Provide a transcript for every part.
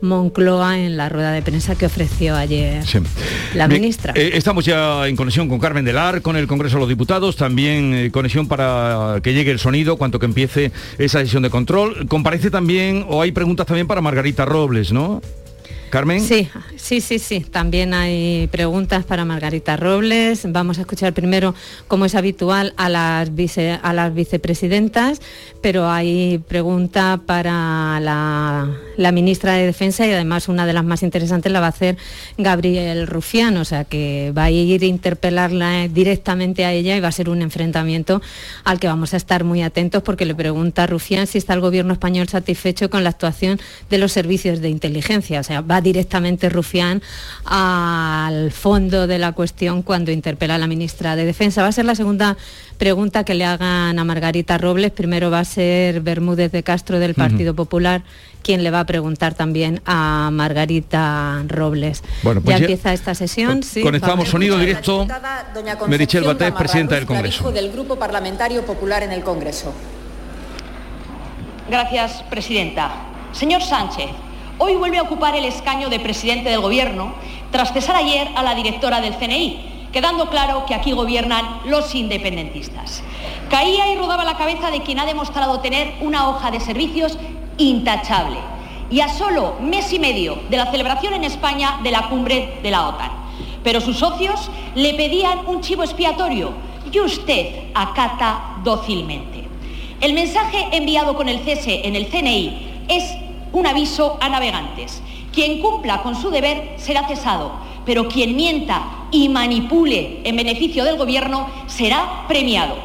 Moncloa en la rueda de prensa que ofreció ayer la ministra. Eh, estamos ya en conexión con Carmen Delar, con el Congreso de los Diputados, también eh, conexión para que llegue el sonido cuanto que empiece esa sesión de control. Comparece también, o hay preguntas también para Margarita Robles, ¿no? Carmen. Sí, sí, sí, sí. También hay preguntas para Margarita Robles. Vamos a escuchar primero, como es habitual, a las, a las vicepresidentas, pero hay pregunta para la, la, ministra de Defensa y además una de las más interesantes la va a hacer Gabriel Rufián, o sea que va a ir a interpelarla directamente a ella y va a ser un enfrentamiento al que vamos a estar muy atentos porque le pregunta a Rufián si está el gobierno español satisfecho con la actuación de los servicios de inteligencia. O sea, va directamente Rufián al fondo de la cuestión cuando interpela a la ministra de Defensa. Va a ser la segunda pregunta que le hagan a Margarita Robles. Primero va a ser Bermúdez de Castro del Partido Popular quien le va a preguntar también a Margarita Robles. Bueno, pues ya, empieza esta sesión. Sí, conectamos sonido directo. Merichel Batés, presidenta del Congreso. del Grupo Parlamentario Popular en el Congreso. Gracias, presidenta. Señor Sánchez, hoy vuelve a ocupar el escaño de presidente del Gobierno tras cesar ayer a la directora del CNI, quedando claro que aquí gobiernan los independentistas. Caía y rodaba la cabeza de quien ha demostrado tener una hoja de servicios intachable y a solo mes y medio de la celebración en España de la cumbre de la OTAN. Pero sus socios le pedían un chivo expiatorio y usted acata dócilmente. El mensaje enviado con el cese en el CNI es un aviso a navegantes. Quien cumpla con su deber será cesado, pero quien mienta y manipule en beneficio del Gobierno será premiado.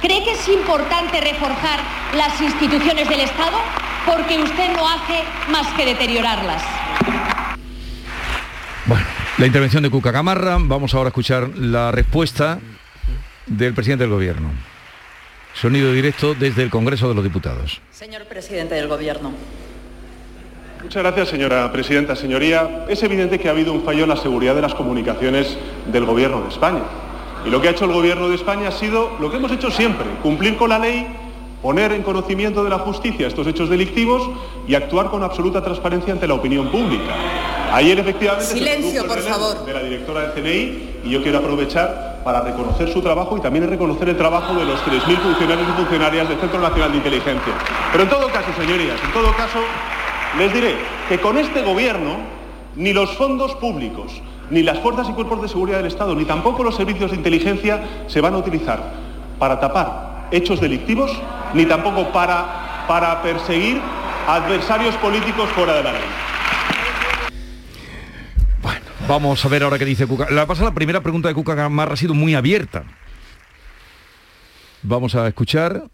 ¿Cree que es importante reforzar las instituciones del Estado? Porque usted no hace más que deteriorarlas. Bueno, la intervención de Cuca Camarra. Vamos ahora a escuchar la respuesta del presidente del Gobierno. Sonido directo desde el Congreso de los Diputados. Señor presidente del Gobierno. Muchas gracias, señora presidenta. Señoría, es evidente que ha habido un fallo en la seguridad de las comunicaciones del Gobierno de España. Y lo que ha hecho el Gobierno de España ha sido lo que hemos hecho siempre, cumplir con la ley, poner en conocimiento de la justicia estos hechos delictivos y actuar con absoluta transparencia ante la opinión pública. Ayer efectivamente Silencio, por favor. de la directora del CNI y yo quiero aprovechar para reconocer su trabajo y también reconocer el trabajo de los 3.000 funcionarios y funcionarias del Centro Nacional de Inteligencia. Pero en todo caso, señorías, en todo caso, les diré que con este gobierno ni los fondos públicos, ni las fuerzas y cuerpos de seguridad del Estado, ni tampoco los servicios de inteligencia se van a utilizar para tapar hechos delictivos, ni tampoco para, para perseguir adversarios políticos fuera de la ley. Bueno, vamos a ver ahora qué dice Cuca. La pasa la primera pregunta de Cuca Gamarra ha sido muy abierta. Vamos a escuchar.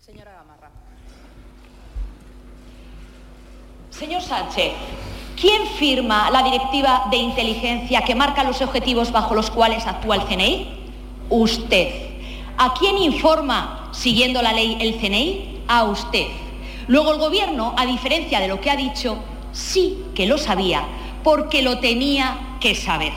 Señor Sánchez, ¿quién firma la directiva de inteligencia que marca los objetivos bajo los cuales actúa el CNI? Usted. ¿A quién informa, siguiendo la ley, el CNI? A usted. Luego el Gobierno, a diferencia de lo que ha dicho, sí que lo sabía, porque lo tenía que saber.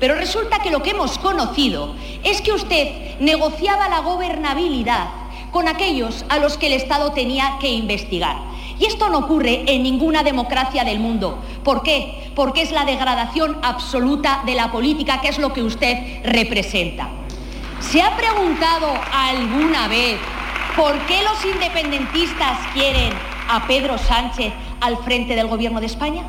Pero resulta que lo que hemos conocido es que usted negociaba la gobernabilidad con aquellos a los que el Estado tenía que investigar. Y esto no ocurre en ninguna democracia del mundo. ¿Por qué? Porque es la degradación absoluta de la política, que es lo que usted representa. ¿Se ha preguntado alguna vez por qué los independentistas quieren a Pedro Sánchez al frente del Gobierno de España?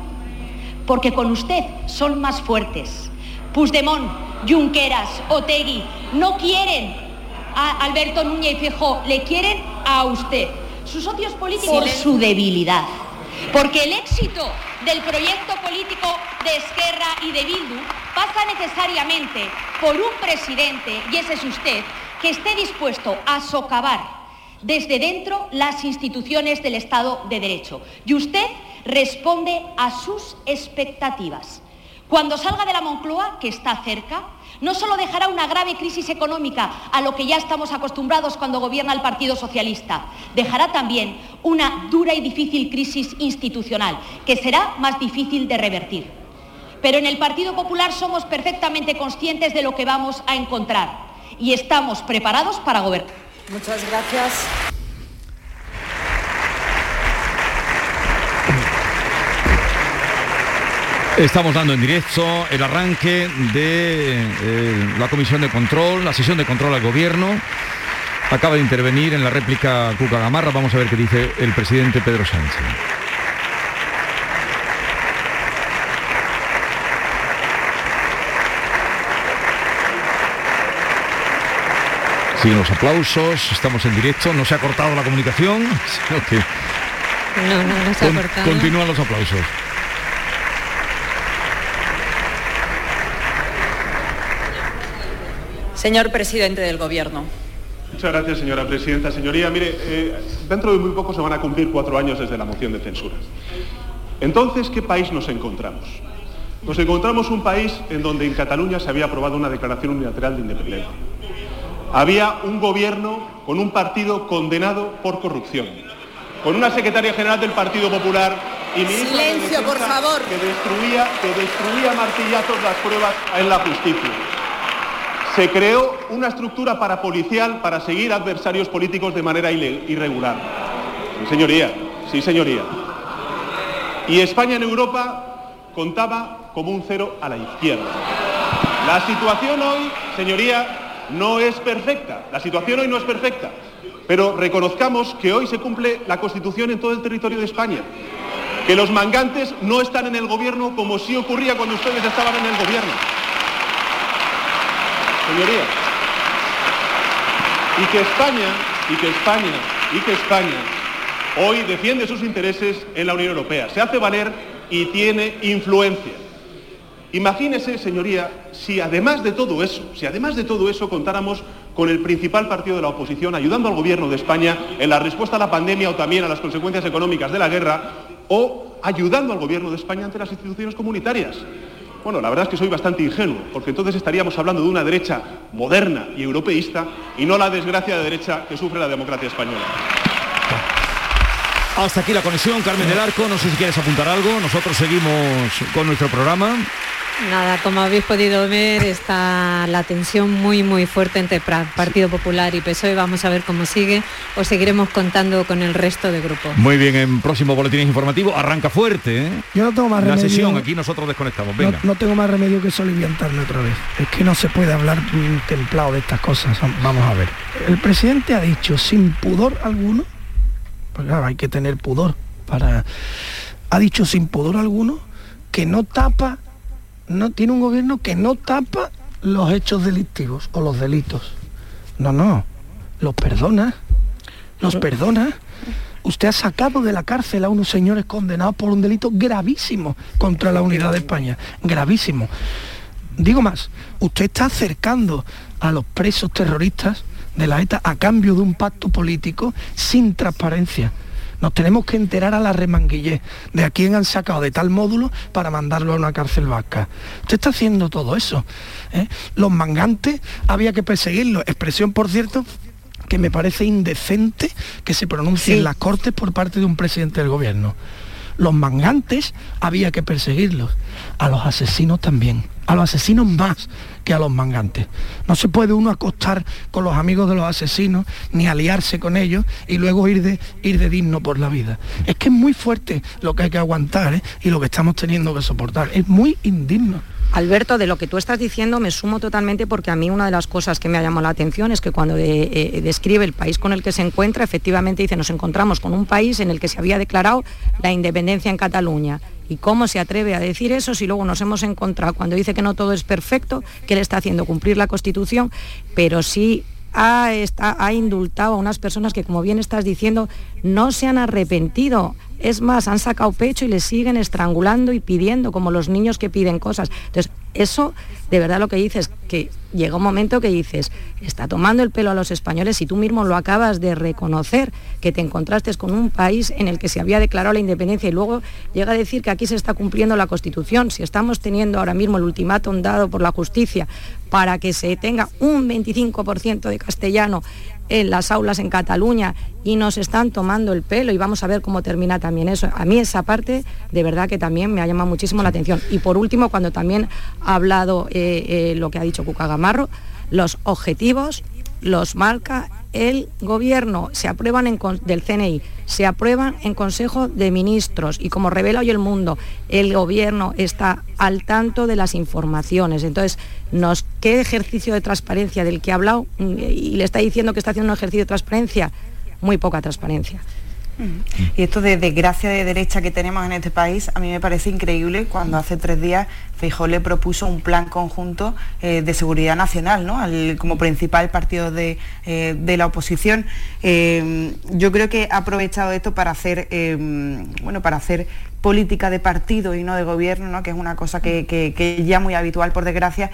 Porque con usted son más fuertes. Puigdemont, Junqueras, Otegui no quieren a Alberto Núñez Feijóo, le quieren a usted sus socios políticos por su debilidad. Porque el éxito del proyecto político de Esquerra y de Bildu pasa necesariamente por un presidente, y ese es usted, que esté dispuesto a socavar desde dentro las instituciones del Estado de Derecho. Y usted responde a sus expectativas. Cuando salga de la Moncloa, que está cerca, no solo dejará una grave crisis económica a lo que ya estamos acostumbrados cuando gobierna el Partido Socialista, dejará también una dura y difícil crisis institucional que será más difícil de revertir. Pero en el Partido Popular somos perfectamente conscientes de lo que vamos a encontrar y estamos preparados para gobernar. Muchas gracias. Estamos dando en directo el arranque de eh, la comisión de control, la sesión de control al gobierno. Acaba de intervenir en la réplica Cuca Gamarra. Vamos a ver qué dice el presidente Pedro Sánchez. Siguen los aplausos, estamos en directo, no se ha cortado la comunicación, sino que no, no, no se ha cortado. continúan los aplausos. Señor presidente del Gobierno. Muchas gracias, señora presidenta. Señoría, mire, eh, dentro de muy poco se van a cumplir cuatro años desde la moción de censura. Entonces, ¿qué país nos encontramos? Nos encontramos un país en donde en Cataluña se había aprobado una declaración unilateral de independencia. Había un gobierno con un partido condenado por corrupción, con una secretaria general del Partido Popular y ministra de Silencio, por favor. que destruía, que destruía martillazos las pruebas en la justicia. Se creó una estructura parapolicial para seguir adversarios políticos de manera irregular. Sí, señoría, sí, señoría. Y España en Europa contaba como un cero a la izquierda. La situación hoy, señoría, no es perfecta. La situación hoy no es perfecta. Pero reconozcamos que hoy se cumple la Constitución en todo el territorio de España. Que los mangantes no están en el gobierno como sí ocurría cuando ustedes estaban en el gobierno. Señoría. Y que España, y que España, y que España hoy defiende sus intereses en la Unión Europea. Se hace valer y tiene influencia. Imagínese, señoría, si además de todo eso, si además de todo eso contáramos con el principal partido de la oposición ayudando al gobierno de España en la respuesta a la pandemia o también a las consecuencias económicas de la guerra o ayudando al gobierno de España ante las instituciones comunitarias. Bueno, la verdad es que soy bastante ingenuo, porque entonces estaríamos hablando de una derecha moderna y europeísta y no la desgracia de derecha que sufre la democracia española. Hasta aquí la conexión, Carmen del Arco. No sé si quieres apuntar algo. Nosotros seguimos con nuestro programa. Nada, como habéis podido ver, está la tensión muy, muy fuerte entre Partido Popular y PSOE. Vamos a ver cómo sigue. Os seguiremos contando con el resto de grupos. Muy bien, en próximo boletín informativo arranca fuerte. ¿eh? Yo no tengo más La remedio. sesión, aquí nosotros desconectamos. no, Venga. no tengo más remedio que soliviantarme otra vez. Es que no se puede hablar templado de estas cosas. Vamos a ver. El presidente ha dicho sin pudor alguno, pues claro, hay que tener pudor para. Ha dicho sin pudor alguno que no tapa, no tiene un gobierno que no tapa los hechos delictivos o los delitos. No, no, los perdona, los perdona. Usted ha sacado de la cárcel a unos señores condenados por un delito gravísimo contra la unidad de España. Gravísimo. Digo más, usted está acercando a los presos terroristas de la ETA a cambio de un pacto político sin transparencia. Nos tenemos que enterar a la remanguillé de a quién han sacado de tal módulo para mandarlo a una cárcel vasca. Usted está haciendo todo eso. ¿eh? Los mangantes había que perseguirlos. Expresión, por cierto, que me parece indecente que se pronuncie en las Cortes por parte de un presidente del gobierno. Los mangantes había que perseguirlos, a los asesinos también, a los asesinos más que a los mangantes. No se puede uno acostar con los amigos de los asesinos ni aliarse con ellos y luego ir de, ir de digno por la vida. Es que es muy fuerte lo que hay que aguantar ¿eh? y lo que estamos teniendo que soportar. Es muy indigno. Alberto, de lo que tú estás diciendo me sumo totalmente porque a mí una de las cosas que me ha llamado la atención es que cuando eh, describe el país con el que se encuentra, efectivamente dice, nos encontramos con un país en el que se había declarado la independencia en Cataluña. ¿Y cómo se atreve a decir eso si luego nos hemos encontrado, cuando dice que no todo es perfecto, que él está haciendo cumplir la Constitución, pero sí ha, ha indultado a unas personas que, como bien estás diciendo, no se han arrepentido. Es más, han sacado pecho y le siguen estrangulando y pidiendo, como los niños que piden cosas. Entonces, eso, de verdad lo que dices, que llega un momento que dices, está tomando el pelo a los españoles y tú mismo lo acabas de reconocer, que te encontraste con un país en el que se había declarado la independencia y luego llega a decir que aquí se está cumpliendo la Constitución. Si estamos teniendo ahora mismo el ultimátum dado por la justicia para que se tenga un 25% de castellano en las aulas en Cataluña y nos están tomando el pelo y vamos a ver cómo termina también eso. A mí esa parte de verdad que también me ha llamado muchísimo la atención. Y por último, cuando también ha hablado eh, eh, lo que ha dicho Cuca Gamarro, los objetivos los marca el gobierno, se aprueban en, del CNI, se aprueban en Consejo de Ministros y como revela hoy el mundo, el gobierno está al tanto de las informaciones. Entonces, nos, ¿qué ejercicio de transparencia del que ha hablado? Y le está diciendo que está haciendo un ejercicio de transparencia, muy poca transparencia. Y esto de desgracia de derecha que tenemos en este país, a mí me parece increíble cuando hace tres días Feijó le propuso un plan conjunto eh, de seguridad nacional, ¿no? como principal partido de, eh, la oposición. Eh, yo creo que ha aprovechado esto para hacer, bueno, para hacer política de partido y no de gobierno, que es una cosa que, ya muy habitual, por desgracia.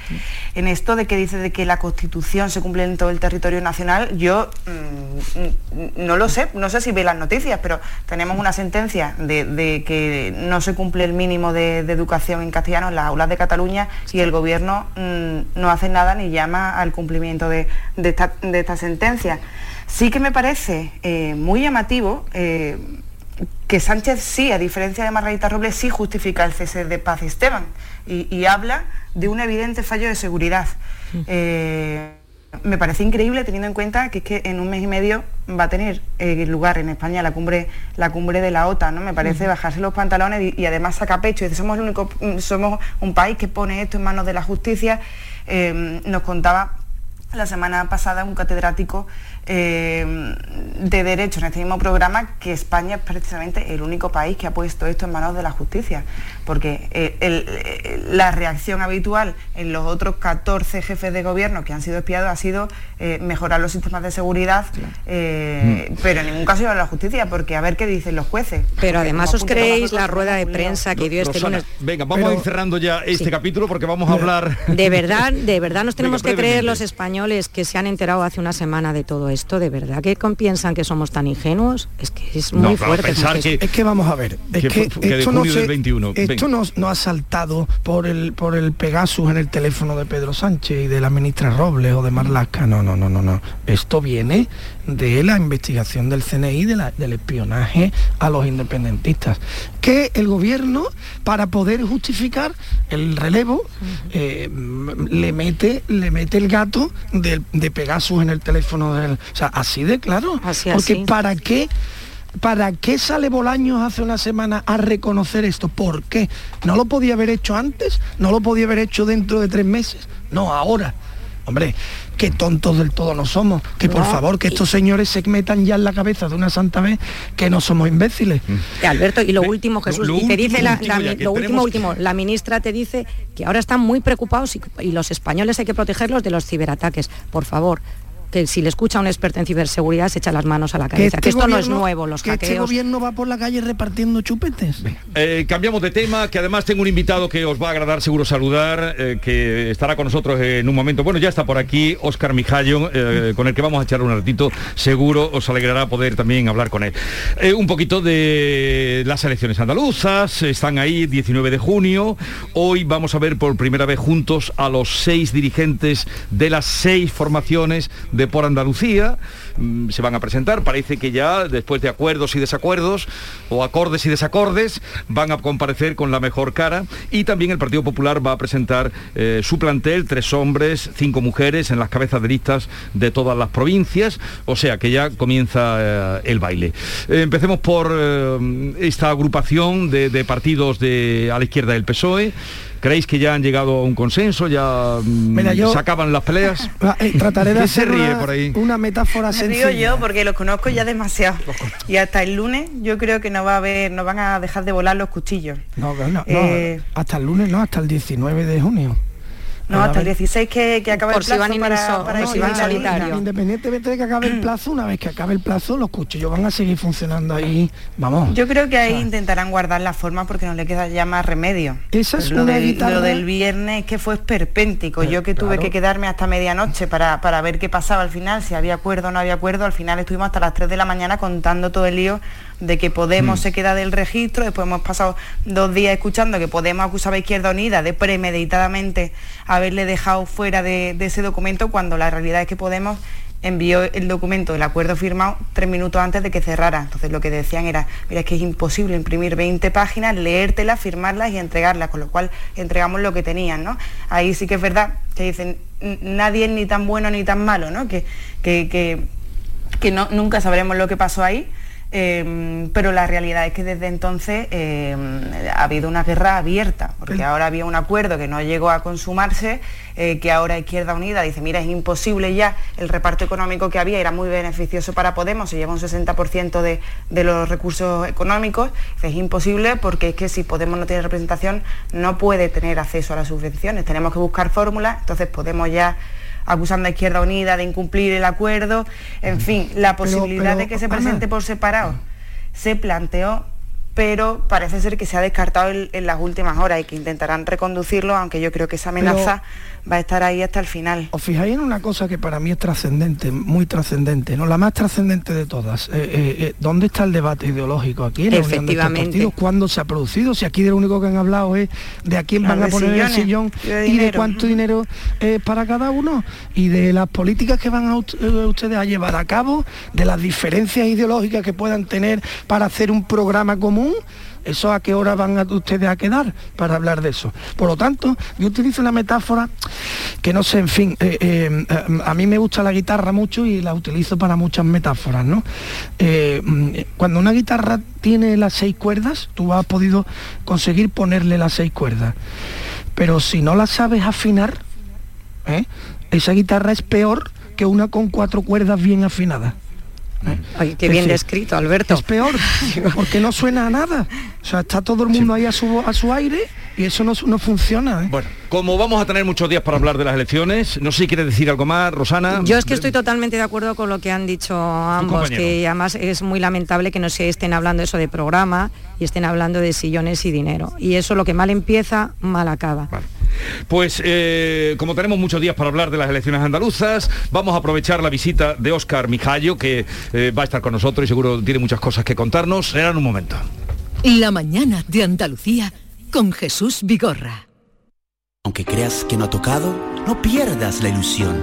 En esto de que dice de que la Constitución se cumple en todo el territorio nacional, yo mm, no lo sé, no sé si ve las noticias, pero tenemos una sentencia de, que no se cumple el mínimo de, educación en castellano en las aulas de Cataluña y el gobierno mm, no hace nada ni llama al cumplimiento de, esta, sentencia. Sí que me parece eh, muy llamativo eh, que Sánchez sí, a diferencia de Margarita Robles, sí justifica el cese de Paz Esteban y, habla de un evidente fallo de seguridad. Mm. Eh, me parece increíble teniendo en cuenta que es que en un mes y medio va a tener eh, lugar en España la cumbre, la cumbre de la OTAN, ¿no? Me parece bajarse los pantalones y, además saca pecho. Y somos el único, somos un país que pone esto en manos de la justicia. Eh, nos contaba la semana pasada un catedrático eh, de derecho en este mismo programa que España es precisamente el único país que ha puesto esto en manos de la justicia, porque eh, eh, la reacción habitual en los otros 14 jefes de gobierno que han sido espiados ha sido mejorar los sistemas de seguridad, mm. pero en ningún caso ir a la justicia, porque a ver qué dicen los jueces. Pero además os creéis la rueda de prensa que dio este lunes. Venga, vamos a ir cerrando ya este capítulo porque vamos a hablar. De verdad, de verdad nos tenemos que creer los españoles que se han enterado hace una semana de todo esto esto de verdad que piensan que somos tan ingenuos es que es muy fuerte es que vamos a ver es que, esto, no, esto no, ha saltado por el por el Pegasus en el teléfono de Pedro Sánchez y de la ministra Robles o de Marlasca no no no no no. Esto viene de la investigación del CNI de del espionaje a los independentistas que el gobierno para poder justificar el relevo eh, le mete le mete el gato de, de Pegasus en el teléfono del o sea, así de claro. Porque ¿para qué? ¿Para qué sale Bolaños hace una semana a reconocer esto? ¿Por qué? ¿No lo podía haber hecho antes? ¿No lo podía haber hecho dentro de tres meses? No, ahora. Hombre, qué tontos del todo no somos. Que por favor, que estos señores se metan ya en la cabeza de una santa vez que no somos imbéciles. Mm. Alberto, y lo último, Jesús, y te dice la, lo último, último, la ministra te dice que ahora están muy preocupados y los españoles hay que protegerlos de los ciberataques. Por favor, que si le escucha a un experto en ciberseguridad se echa las manos a la cabeza. Que, este esto no es nuevo, los que Este gobierno va por la calle repartiendo chupetes. Eh, cambiamos de tema, que además tengo un invitado que os va a agradar seguro saludar, eh, que estará con nosotros en un momento. Bueno, ya está por aquí Óscar Mijallo, eh, con el que vamos a echar un ratito. Seguro os alegrará poder también hablar con él. un poquito de las elecciones andaluzas, están ahí 19 de junio. Hoy vamos a ver por primera vez juntos a los seis dirigentes de las seis formaciones de Por Andalucía. Mm, se van a presentar, parece que ya después de acuerdos y desacuerdos, o acordes y desacordes, van a comparecer con la mejor cara. Y también el Partido Popular va a presentar eh, su plantel, tres hombres, cinco mujeres en las cabezas de listas de todas las provincias. O sea que ya comienza eh, el baile. Eh, empecemos por esta agrupación de, de partidos de, a la izquierda del PSOE. ¿Creéis que ya han llegado a un consenso? ¿Ya mm, se acaban las peleas? Ah, eh, trataré de hacer una, por ahí? una metáfora sencilla. yo porque los conozco ya demasiado. Y hasta el lunes yo creo que no va a haber, no van a dejar de volar los cuchillos. No, no, no eh, hasta el lunes no, hasta el 19 de junio. No, hasta el 16 que, que acaba el plazo si para, para no, solitario. Independientemente de que acabe el plazo, una vez que acabe el plazo, los cuchillos van a seguir funcionando ahí. Vamos. Yo creo que ahí intentarán guardar la forma porque no le queda ya más remedio. Esa es lo, del, lo del viernes que fue esperpéntico. Yo que tuve que quedarme hasta medianoche para, para ver qué pasaba al final, si había acuerdo o no había acuerdo. Al final estuvimos hasta las 3 de la mañana contando todo el lío de que Podemos mm. se queda del registro, después hemos pasado dos días escuchando que Podemos acusaba a Izquierda Unida de premeditadamente haberle dejado fuera de, ese documento, cuando la realidad es que Podemos envió el documento, el acuerdo firmado, tres minutos antes de que cerrara. Entonces lo que decían era, mira, es que es imposible imprimir 20 páginas, leértelas, firmarlas y entregarlas, con lo cual entregamos lo que tenían, ¿no? Ahí sí que es verdad que dicen, nadie es ni tan bueno ni tan malo, ¿no? Que, que, que nunca sabremos lo que pasó ahí. Em, pero la realidad es que desde entonces em, ha habido una guerra abierta, porque ahora había un acuerdo que no llegó a consumarse, eh, que ahora Izquierda Unida dice, mira, es imposible ya, el reparto económico que había era muy beneficioso para Podemos, se lleva un 60% de, de, los recursos económicos, es imposible porque es que si Podemos no tiene representación no puede tener acceso a las subvenciones, tenemos que buscar fórmulas, entonces Podemos ya acusando a Izquierda Unida de incumplir el acuerdo. En fin, la posibilidad de que se presente por separado se planteó pero parece ser que se ha descartado en, las últimas horas y que intentarán reconducirlo, aunque yo creo que esa amenaza va a estar ahí hasta el final. Os fijáis en una cosa que para mí es trascendente, muy trascendente, ¿no? La más trascendente de todas. Eh, eh, eh, ¿Dónde está el debate ideológico aquí en de partidos? ¿Cuándo se ha producido? Si aquí de lo único que han hablado es de a quién van a poner el sillón y de cuánto dinero es para cada uno y de las políticas que van a ustedes a llevar a cabo, de las diferencias ideológicas que puedan tener para hacer un programa común ¿Eso a qué hora van a ustedes a quedar para hablar de eso? Por lo tanto, yo utilizo una metáfora que no sé, en fin, eh, eh, a mí me gusta la guitarra mucho y la utilizo para muchas metáforas, ¿no? Eh, cuando una guitarra tiene las seis cuerdas, tú has podido conseguir ponerle las seis cuerdas. Pero si no la sabes afinar, esa guitarra es peor que una con cuatro cuerdas bien afinadas. Ay, qué bien descrito, Alberto. Es peor, porque no suena a nada. O sea, está todo el mundo ahí a su, a su aire y eso no, no funciona. ¿eh? Bueno, como vamos a tener muchos días para hablar de las elecciones, no sé si quiere decir algo más, Rosana. Yo es que estoy totalmente de acuerdo con lo que han dicho ambos, que además es muy lamentable que no se estén hablando eso de programa y estén hablando de sillones y dinero. Y eso lo que mal empieza, mal acaba. Pues eh, como tenemos muchos días para hablar de las elecciones andaluzas, vamos a aprovechar la visita de Óscar Mijallo, que eh, va a estar con nosotros y seguro tiene muchas cosas que contarnos. Será en un momento. La mañana de Andalucía con Jesús Vigorra. Aunque creas que no ha tocado, no pierdas la ilusión.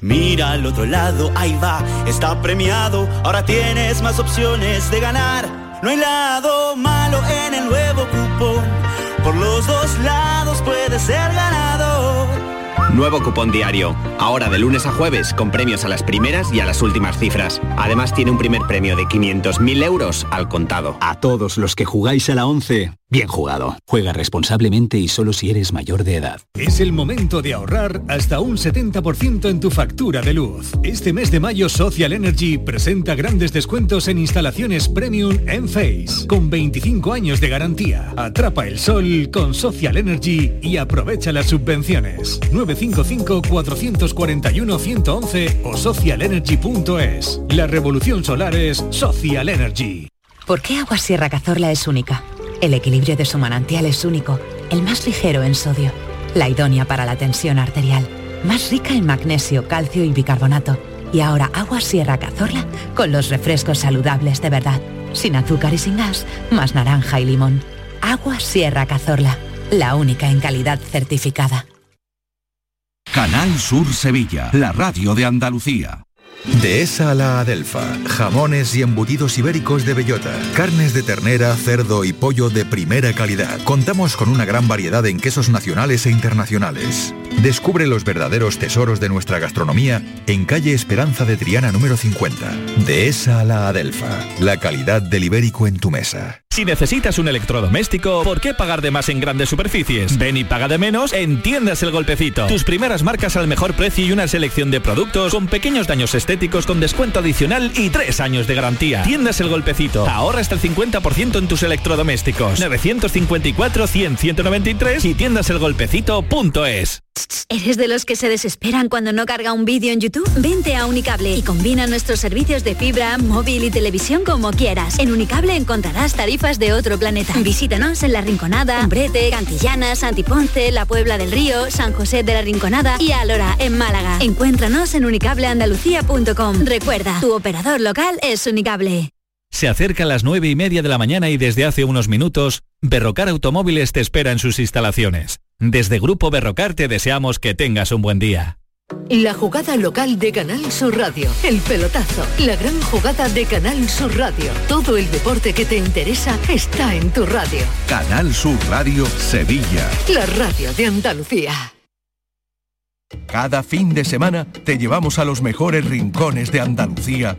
Mira al otro lado, ahí va, está premiado. Ahora tienes más opciones de ganar. No hay lado malo en el nuevo cupón. Por los dos lados puedes ser ganador. Nuevo cupón diario. Ahora de lunes a jueves con premios a las primeras y a las últimas cifras. Además tiene un primer premio de 500.000 euros al contado. A todos los que jugáis a la 11, Bien jugado. Juega responsablemente y solo si eres mayor de edad. Es el momento de ahorrar hasta un 70% en tu factura de luz. Este mes de mayo Social Energy presenta grandes descuentos en instalaciones premium en Face, con 25 años de garantía. Atrapa el sol con Social Energy y aprovecha las subvenciones. 955-441-111 o socialenergy.es. La revolución solar es Social Energy. ¿Por qué Agua Sierra Cazorla es única? El equilibrio de su manantial es único, el más ligero en sodio, la idónea para la tensión arterial, más rica en magnesio, calcio y bicarbonato. Y ahora agua Sierra Cazorla con los refrescos saludables de verdad, sin azúcar y sin gas, más naranja y limón. Agua Sierra Cazorla, la única en calidad certificada. Canal Sur Sevilla, la radio de Andalucía. Dehesa a la Adelfa. Jamones y embutidos ibéricos de bellota. Carnes de ternera, cerdo y pollo de primera calidad. Contamos con una gran variedad en quesos nacionales e internacionales. Descubre los verdaderos tesoros de nuestra gastronomía en calle Esperanza de Triana número 50. Dehesa a la Adelfa. La calidad del ibérico en tu mesa. Si necesitas un electrodoméstico, ¿por qué pagar de más en grandes superficies? Ven y paga de menos en Tiendas El Golpecito. Tus primeras marcas al mejor precio y una selección de productos con pequeños daños estéticos con descuento adicional y tres años de garantía. Tiendas El Golpecito. Ahorra hasta el 50% en tus electrodomésticos. 954-100-193 y tiendaselgolpecito.es. ¿Eres de los que se desesperan cuando no carga un vídeo en YouTube? Vente a Unicable y combina nuestros servicios de fibra, móvil y televisión como quieras. En Unicable encontrarás tarifas de otro planeta. Visítanos en La Rinconada, Umbrete, Cantillana, Santiponce, La Puebla del Río, San José de la Rinconada y Alora, en Málaga. Encuéntranos en unicableandalucía.com. Recuerda, tu operador local es Unicable. Se acerca a las nueve y media de la mañana y desde hace unos minutos, Berrocar Automóviles te espera en sus instalaciones. Desde Grupo Berrocar te deseamos que tengas un buen día. La jugada local de Canal Sur Radio, el pelotazo, la gran jugada de Canal Sur Radio. Todo el deporte que te interesa está en tu radio. Canal Sur Radio Sevilla. La radio de Andalucía. Cada fin de semana te llevamos a los mejores rincones de Andalucía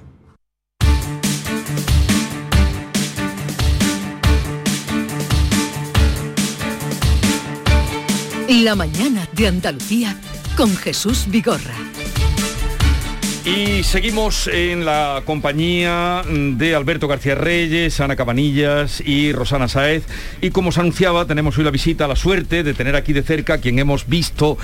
La mañana de Andalucía con Jesús Vigorra. Y seguimos en la compañía de Alberto García Reyes, Ana Cabanillas y Rosana Saez. Y como se anunciaba, tenemos hoy la visita, la suerte de tener aquí de cerca a quien hemos visto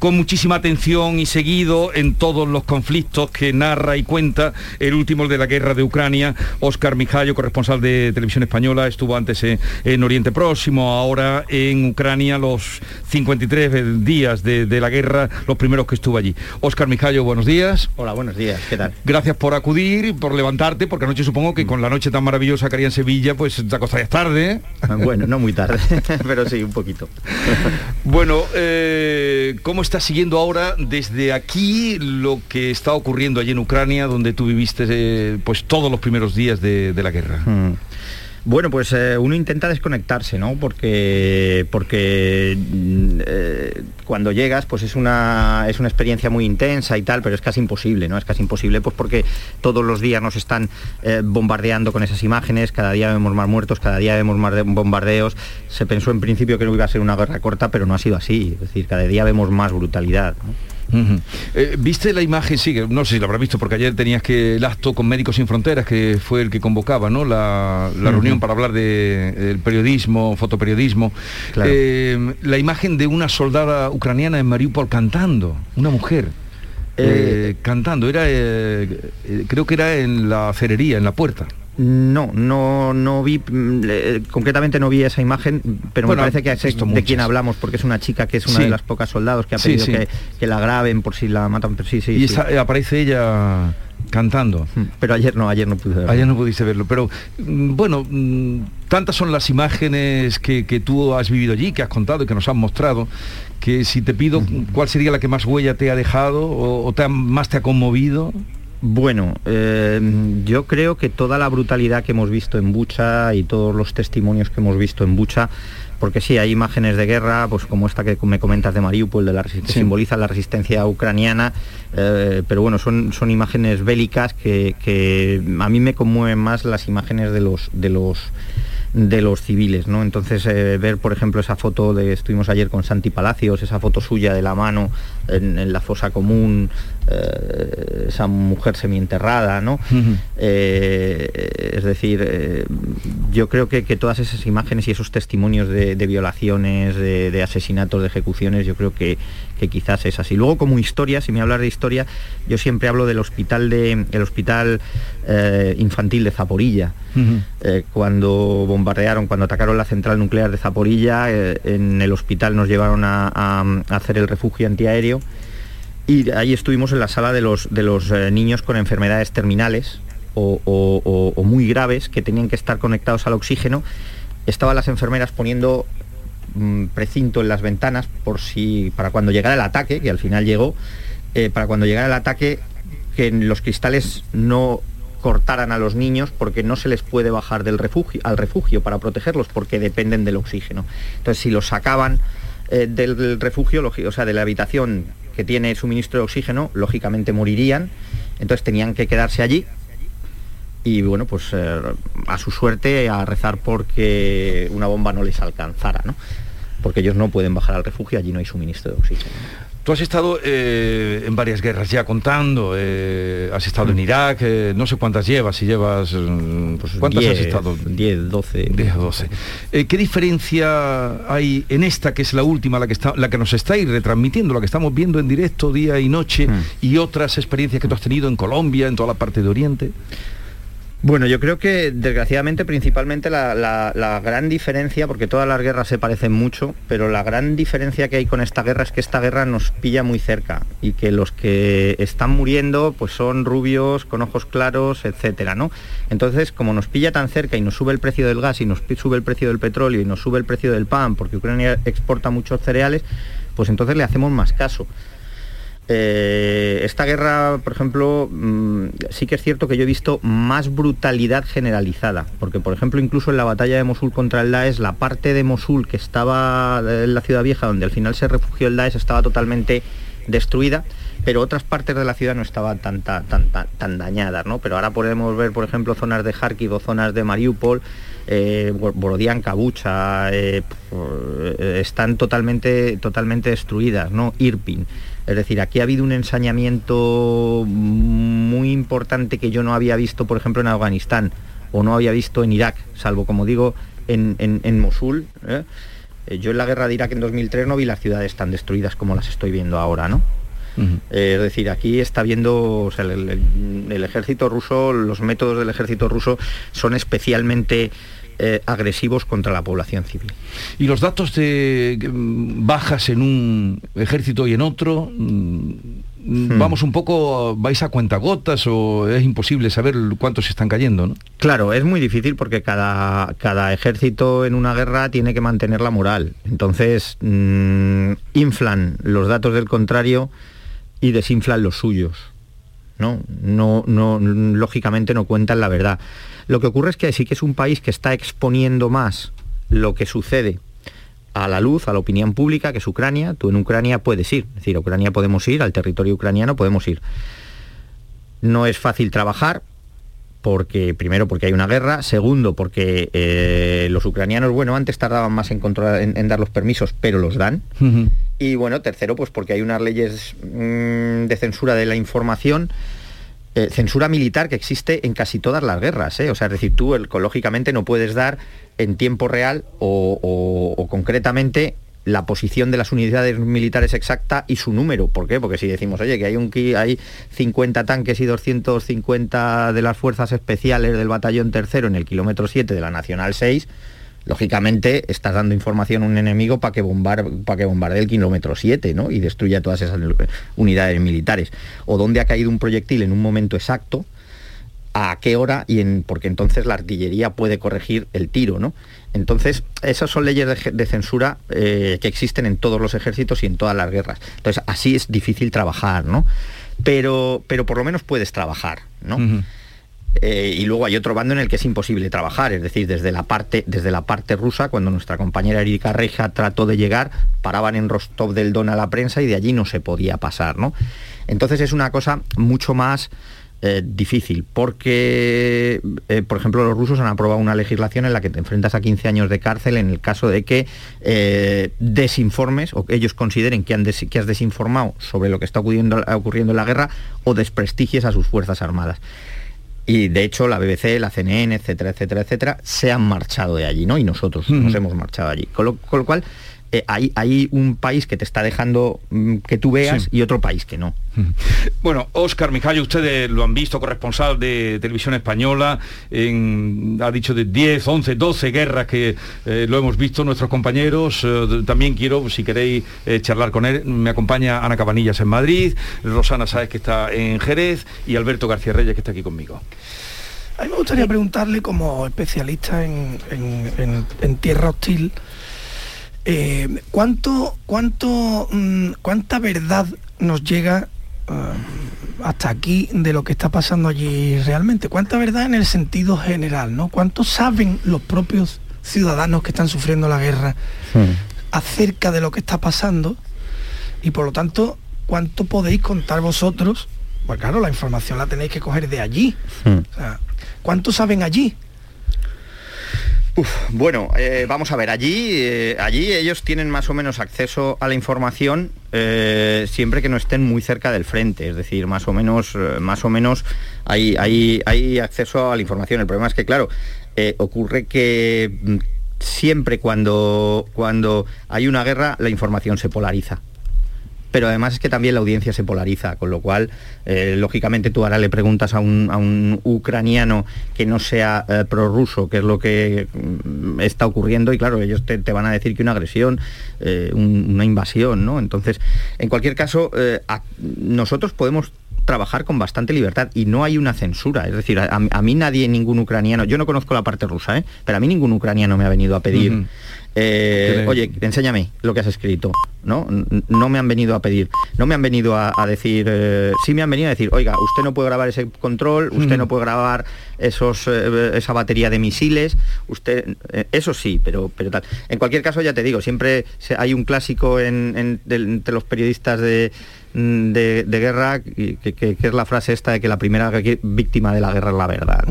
con muchísima atención y seguido en todos los conflictos que narra y cuenta el último de la guerra de Ucrania. Óscar Mijayo, corresponsal de Televisión Española, estuvo antes en, en Oriente Próximo, ahora en Ucrania, los 53 días de, de la guerra, los primeros que estuvo allí. Óscar Mijayo, buenos días. Hola, buenos días, ¿qué tal? Gracias por acudir, por levantarte, porque anoche supongo que con la noche tan maravillosa que haría en Sevilla, pues te acostarías tarde. ¿eh? Bueno, no muy tarde, pero sí, un poquito. bueno, eh, ¿cómo está siguiendo ahora desde aquí lo que está ocurriendo allí en Ucrania, donde tú viviste eh, pues todos los primeros días de, de la guerra? Mm. Bueno, pues eh, uno intenta desconectarse, ¿no? Porque, porque eh, cuando llegas, pues es una, es una experiencia muy intensa y tal, pero es casi imposible, ¿no? Es casi imposible, pues porque todos los días nos están eh, bombardeando con esas imágenes, cada día vemos más muertos, cada día vemos más de- bombardeos. Se pensó en principio que no iba a ser una guerra corta, pero no ha sido así. Es decir, cada día vemos más brutalidad. Eh, ¿Viste la imagen? Sí, no sé si lo habrás visto, porque ayer tenías que el acto con Médicos Sin Fronteras, que fue el que convocaba, ¿no? La, la reunión para hablar de eh, el periodismo, fotoperiodismo. Claro. Eh, la imagen de una soldada ucraniana en Mariupol cantando, una mujer. eh, cantando, era creo que era en la cerería, en la puerta. No, no, no vi, eh, concretamente no vi esa imagen, pero Bueno, me parece que visto de muchas. quién hablamos, porque es una chica que es una Sí. de las pocas soldados que ha pedido sí. Que, que la graben por si la matan. Pero sí, sí, y esa- eh, aparece ella cantando. Pero ayer no, ayer no pude verlo. Ayer no pudiste verlo, pero mm, bueno, mm, tantas son las imágenes que, que tú has vivido allí, que has contado y que nos han mostrado, que si te pido cuál sería la que más huella te ha dejado o, o te ha- más te ha conmovido. Bueno, eh, yo creo que toda la brutalidad que hemos visto en Bucha y todos los testimonios que hemos visto en Bucha, porque sí, hay imágenes de guerra, pues como esta que me comentas de Mariupol, de la que Sí. simboliza la resistencia ucraniana, eh, pero bueno, son, son imágenes bélicas que, que a mí me conmueven más las imágenes de los de los de los civiles, ¿no? Entonces eh, ver, por ejemplo, esa foto de estuvimos ayer con Santi Palacios, esa foto suya de la mano en, en la fosa común, eh, esa mujer semienterrada, ¿no? Eh, es decir, eh, yo creo que, que todas esas imágenes y esos testimonios de, de violaciones, de, de asesinatos, de ejecuciones, yo creo que, que quizás es así. Luego, como historia, si me hablas de historia, yo siempre hablo del hospital de el hospital eh, infantil de Zaporilla. Cuando bombardearon, cuando atacaron la central nuclear de Zaporilla, en el hospital nos llevaron a, a- a hacer el refugio antiaéreo y ahí estuvimos en la sala de los, de los eh, niños con enfermedades terminales o, o- muy graves que tenían que estar conectados al oxígeno. Estaban las enfermeras poniendo mm, precinto en las ventanas por si para cuando llegara el ataque, que al final llegó, eh, para cuando llegara el ataque que los cristales no cortaran a los niños porque no se les puede bajar del refugio al refugio para protegerlos porque dependen del oxígeno. Entonces si los sacaban eh, del, refugio, o sea, de la habitación que tiene suministro de oxígeno, lógicamente morirían. Entonces tenían que quedarse allí y bueno, pues eh, a su suerte a rezar porque una bomba no les alcanzara, ¿no? Porque ellos no pueden bajar al refugio, allí no hay suministro de oxígeno. Tú has estado eh, en varias guerras ya contando, eh, has estado en Irak, eh, no sé cuántas llevas, si llevas... mm, ¿Cuántas has 10, estado? 10, 12. 10 o 12. Eh, ¿Qué diferencia hay en esta, que es la última, la que, está, la que nos estáis retransmitiendo, la que estamos viendo en directo día y noche, y otras experiencias que tú has tenido en Colombia, en toda la parte de Oriente? Bueno, yo creo que desgraciadamente principalmente la, gran diferencia, porque todas las guerras se parecen mucho, pero la gran diferencia que hay con esta guerra es que esta guerra nos pilla muy cerca y que los que están muriendo pues son rubios, con ojos claros, etcétera, ¿no? Entonces, como nos pilla tan cerca y nos sube el precio del gas y nos sube el precio del petróleo y nos sube el precio del pan, porque Ucrania exporta muchos cereales, pues entonces le hacemos más caso. Eh, esta guerra, por ejemplo, mm, sí que es cierto que yo he visto más brutalidad generalizada, porque por ejemplo incluso en la batalla de Mosul contra el Daesh, la parte de Mosul que estaba en la ciudad vieja, donde al final se refugió el Daesh, estaba totalmente destruida, pero otras partes de la ciudad no estaban tan, tan, tan, dañadas, ¿no? Pero ahora podemos ver, por ejemplo, zonas de Kharkiv o zonas de Mariupol, eh, Borodian, eh, están totalmente, totalmente destruidas, ¿no? Irpin. Es decir, aquí ha habido un ensañamiento muy importante que yo no había visto, por ejemplo, en Afganistán o no había visto en Irak, salvo, como digo, en, Mosul. ¿eh? Eh, yo en la guerra de Irak en 2003 no vi las ciudades tan destruidas como las estoy viendo ahora, ¿no? Eh, es decir, aquí está viendo el, ejército ruso, los métodos del ejército ruso son especialmente eh, agresivos contra la población civil. ¿Y los datos de mm, bajas en un ejército y en otro? Mm, hmm. Vamos un poco, ¿vais a cuentagotas o es imposible saber cuántos están cayendo? Claro, es muy difícil porque cada, cada ejército en una guerra tiene que mantener la moral. Entonces, mm, inflan los datos del contrario y desinflan los suyos. ¿No? No, no, lógicamente no cuentan la verdad. Lo que ocurre es que sí que es un país que está exponiendo más lo que sucede a la luz, a la opinión pública, que es Ucrania. Tú en Ucrania puedes ir, es decir, a Ucrania podemos ir, al territorio ucraniano podemos ir. No es fácil trabajar, porque primero porque hay una guerra, segundo porque eh, los ucranianos, bueno, antes tardaban más en, en, dar los permisos, pero los dan. Y bueno, tercero, pues porque hay unas leyes mm, de censura de la información eh, censura militar que existe en casi todas las guerras. ¿eh? O sea, es decir, tú ecológicamente no puedes dar en tiempo real o, concretamente la posición de las unidades militares exacta y su número. ¿Por qué? Porque si decimos, oye, que hay, un, hay 50 tanques y 250 de las fuerzas especiales del batallón tercero en el kilómetro 7 de la Nacional 6, lógicamente estás dando información a un enemigo para que, para que bombardee el kilómetro 7 ¿no? y destruya todas esas unidades militares. O dónde ha caído un proyectil en un momento exacto, a qué hora y porque entonces la artillería puede corregir el tiro, ¿no? Entonces, esas son leyes de, censura eh, que existen en todos los ejércitos y en todas las guerras. Entonces, así es difícil trabajar, ¿no? Pero, pero por lo menos puedes trabajar, ¿no? Eh, y luego hay otro bando en el que es imposible trabajar, es decir, desde la parte, desde la parte rusa, cuando nuestra compañera Erika Reja trató de llegar, paraban en Rostov del Don a la prensa y de allí no se podía pasar, ¿no? Entonces es una cosa mucho más eh, difícil, porque, eh, por ejemplo, los rusos han aprobado una legislación en la que te enfrentas a 15 años de cárcel en el caso de que desinformes o que ellos consideren que, han que has desinformado sobre lo que está ocurriendo, ocurriendo en la guerra o desprestigies a sus Fuerzas Armadas y de hecho la BBC, la CNN, etcétera, etcétera, etcétera, se han marchado de allí, ¿no? Y nosotros nos hemos marchado allí. Con lo, cual, eh, hay, un país que te está dejando mm, que tú veas y otro país que no. Bueno, Óscar Mijayo, ustedes lo han visto, corresponsal de televisión española, ha dicho de 10, 11, 12 guerras que eh, lo hemos visto nuestros compañeros. Eh, también quiero, si queréis charlar con él, me acompaña Ana Cabanillas en Madrid, Rosana Sáez que está en Jerez y Alberto García Reyes que está aquí conmigo. A mí me gustaría preguntarle como especialista en tierra hostil, eh, ¿cuánto, cuánto, mm, ¿Cuánta verdad nos llega eh, hasta aquí de lo que está pasando allí realmente? ¿Cuánta verdad en el sentido general? ¿no? ¿Cuánto saben los propios ciudadanos que están sufriendo la guerra hmm. acerca de lo que está pasando? Y por lo tanto, ¿cuánto podéis contar vosotros? Pues claro, la información la tenéis que coger de allí. Hmm. ¿Cuánto saben allí? Bueno, eh, vamos a ver, allí, eh, allí ellos tienen más o menos acceso a la información eh, siempre que no estén muy cerca del frente, es decir, más o menos, más o menos hay, hay, hay, acceso a la información. El problema es que, claro, ocurre que mm, siempre cuando, cuando hay una guerra la información se polariza. Pero además es que también la audiencia se polariza, con lo cual, eh, lógicamente tú ahora le preguntas a un, ucraniano que no sea eh, prorruso, qué es lo que mm, está ocurriendo, y claro, ellos te, van a decir que una agresión, eh, una invasión, ¿no? Entonces, en cualquier caso, nosotros podemos trabajar con bastante libertad y no hay una censura. Es decir, a, mí nadie, ningún ucraniano, yo no conozco la parte rusa, ¿eh? pero a mí ningún ucraniano me ha venido a pedir, eh, oye, enséñame lo que has escrito. ¿no? No me han venido a pedir, no me han venido a, decir, eh, sí me han venido a decir, oiga, usted no puede grabar ese control, usted no puede grabar esos, esa batería de misiles, usted, eso sí, pero, pero tal. En cualquier caso, ya te digo, siempre hay un clásico entre los periodistas de Mm, de, guerra, que, es la frase esta de que la primera víctima de la guerra es la verdad.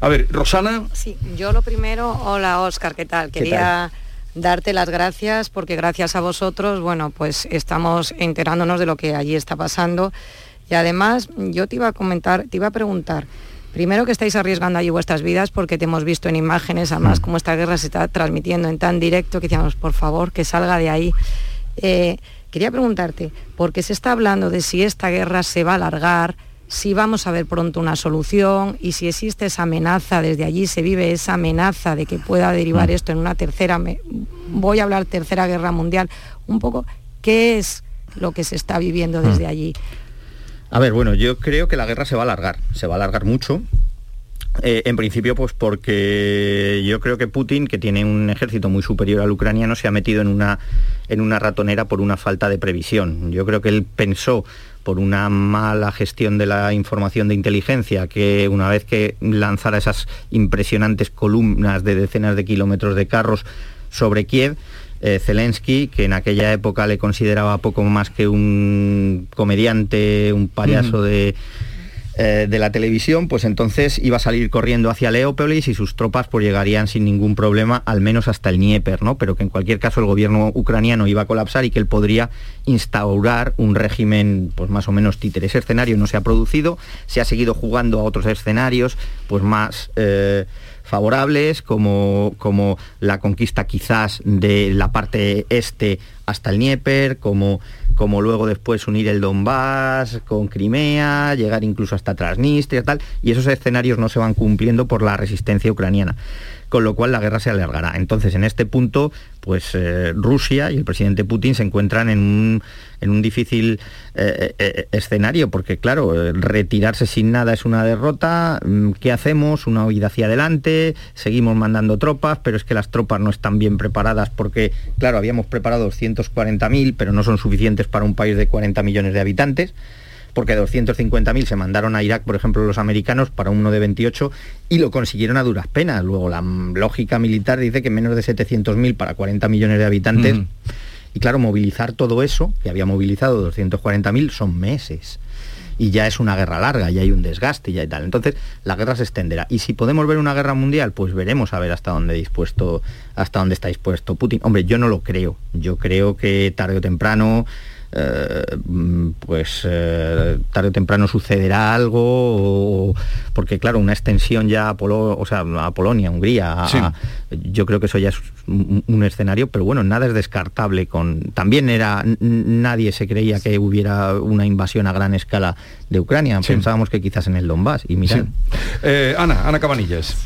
A ver, Rosana. Sí, yo lo primero, hola Oscar, ¿qué tal? Quería darte las gracias porque gracias a vosotros, bueno, pues estamos enterándonos de lo que allí está pasando. Y además, yo te iba a comentar, te iba a preguntar, primero que estáis arriesgando allí vuestras vidas porque te hemos visto en imágenes, además, mm. como esta guerra se está transmitiendo en tan directo que decíamos, por favor, que salga de ahí. Eh, Quería preguntarte, porque se está hablando de si esta guerra se va a alargar, si vamos a ver pronto una solución y si existe esa amenaza, desde allí se vive esa amenaza de que pueda derivar mm. esto en una tercera, voy a hablar tercera guerra mundial, un poco, ¿qué es lo que se está viviendo desde mm. allí? A ver, bueno, yo creo que la guerra se va a alargar, se va a alargar mucho, eh, en principio, pues porque yo creo que Putin, que tiene un ejército muy superior al ucraniano, se ha metido en una, en una ratonera por una falta de previsión. Yo creo que él pensó por una mala gestión de la información de inteligencia, que una vez que lanzara esas impresionantes columnas de decenas de kilómetros de carros sobre Kiev, eh, Zelensky, que en aquella época le consideraba poco más que un comediante, un payaso de eh, de la televisión, pues entonces iba a salir corriendo hacia Leópolis y sus tropas pues llegarían sin ningún problema, al menos hasta el Dnieper, ¿no? Pero que en cualquier caso el gobierno ucraniano iba a colapsar y que él podría instaurar un régimen pues más o menos títere. Ese escenario no se ha producido, se ha seguido jugando a otros escenarios pues más... Eh, favorables, como, como la conquista quizás de la parte este hasta el Dnieper, como, como luego después unir el Donbass con Crimea, llegar incluso hasta Transnistria, tal, y esos escenarios no se van cumpliendo por la resistencia ucraniana con lo cual la guerra se alargará. Entonces, en este punto, pues eh, Rusia y el presidente Putin se encuentran en un, en un difícil eh, eh, escenario, porque claro, retirarse sin nada es una derrota, mm, ¿qué hacemos? Una huida hacia adelante, seguimos mandando tropas, pero es que las tropas no están bien preparadas porque, claro, habíamos preparado 240.000, pero no son suficientes para un país de 40 millones de habitantes porque 250.000 se mandaron a Irak, por ejemplo, los americanos para uno de 28 y lo consiguieron a duras penas. Luego la lógica militar dice que menos de 700.000 para 40 millones de habitantes. Y claro, movilizar todo eso, que había movilizado 240.000, son meses. Y ya es una guerra larga, ya hay un desgaste y tal. Entonces, la guerra se extenderá. Y si podemos ver una guerra mundial, pues veremos a ver hasta dónde dispuesto, hasta dónde está dispuesto Putin. Hombre, yo no lo creo. Yo creo que tarde o temprano eh, pues eh, tarde o temprano sucederá algo, porque claro, una extensión ya a, o sea, a Polonia, Hungría, yo creo que eso ya es un, escenario, pero bueno, nada es descartable. Con, también era, nadie se creía que hubiera una invasión a gran escala de Ucrania, pensábamos que quizás en el Donbass, y mira eh, Ana, Ana Cabanillas.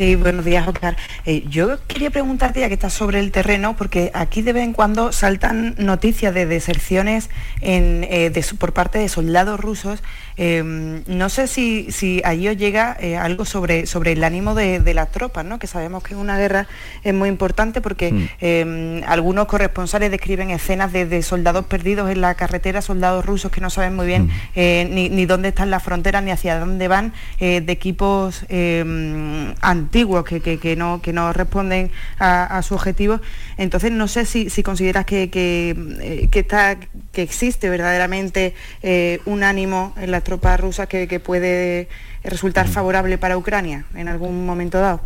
Sí, buenos días, Oscar. Eh, yo quería preguntarte, ya que estás sobre el terreno, porque aquí de vez en cuando saltan noticias de deserciones eh, por parte de soldados rusos. Em, no sé si, si allí os llega eh, algo sobre, sobre el ánimo de, las tropas, ¿no? que sabemos que una guerra es muy importante porque mm. em, algunos corresponsales describen escenas de, soldados perdidos en la carretera, soldados rusos que no saben muy bien mm. ni, dónde están las fronteras ni hacia dónde van, de equipos em, antiguos que, no, que no responden a, su objetivo. Entonces, no sé si, consideras que, eh, está, que existe verdaderamente eh, un ánimo en las tropas rusas que, puede resultar favorable para Ucrania en algún momento dado.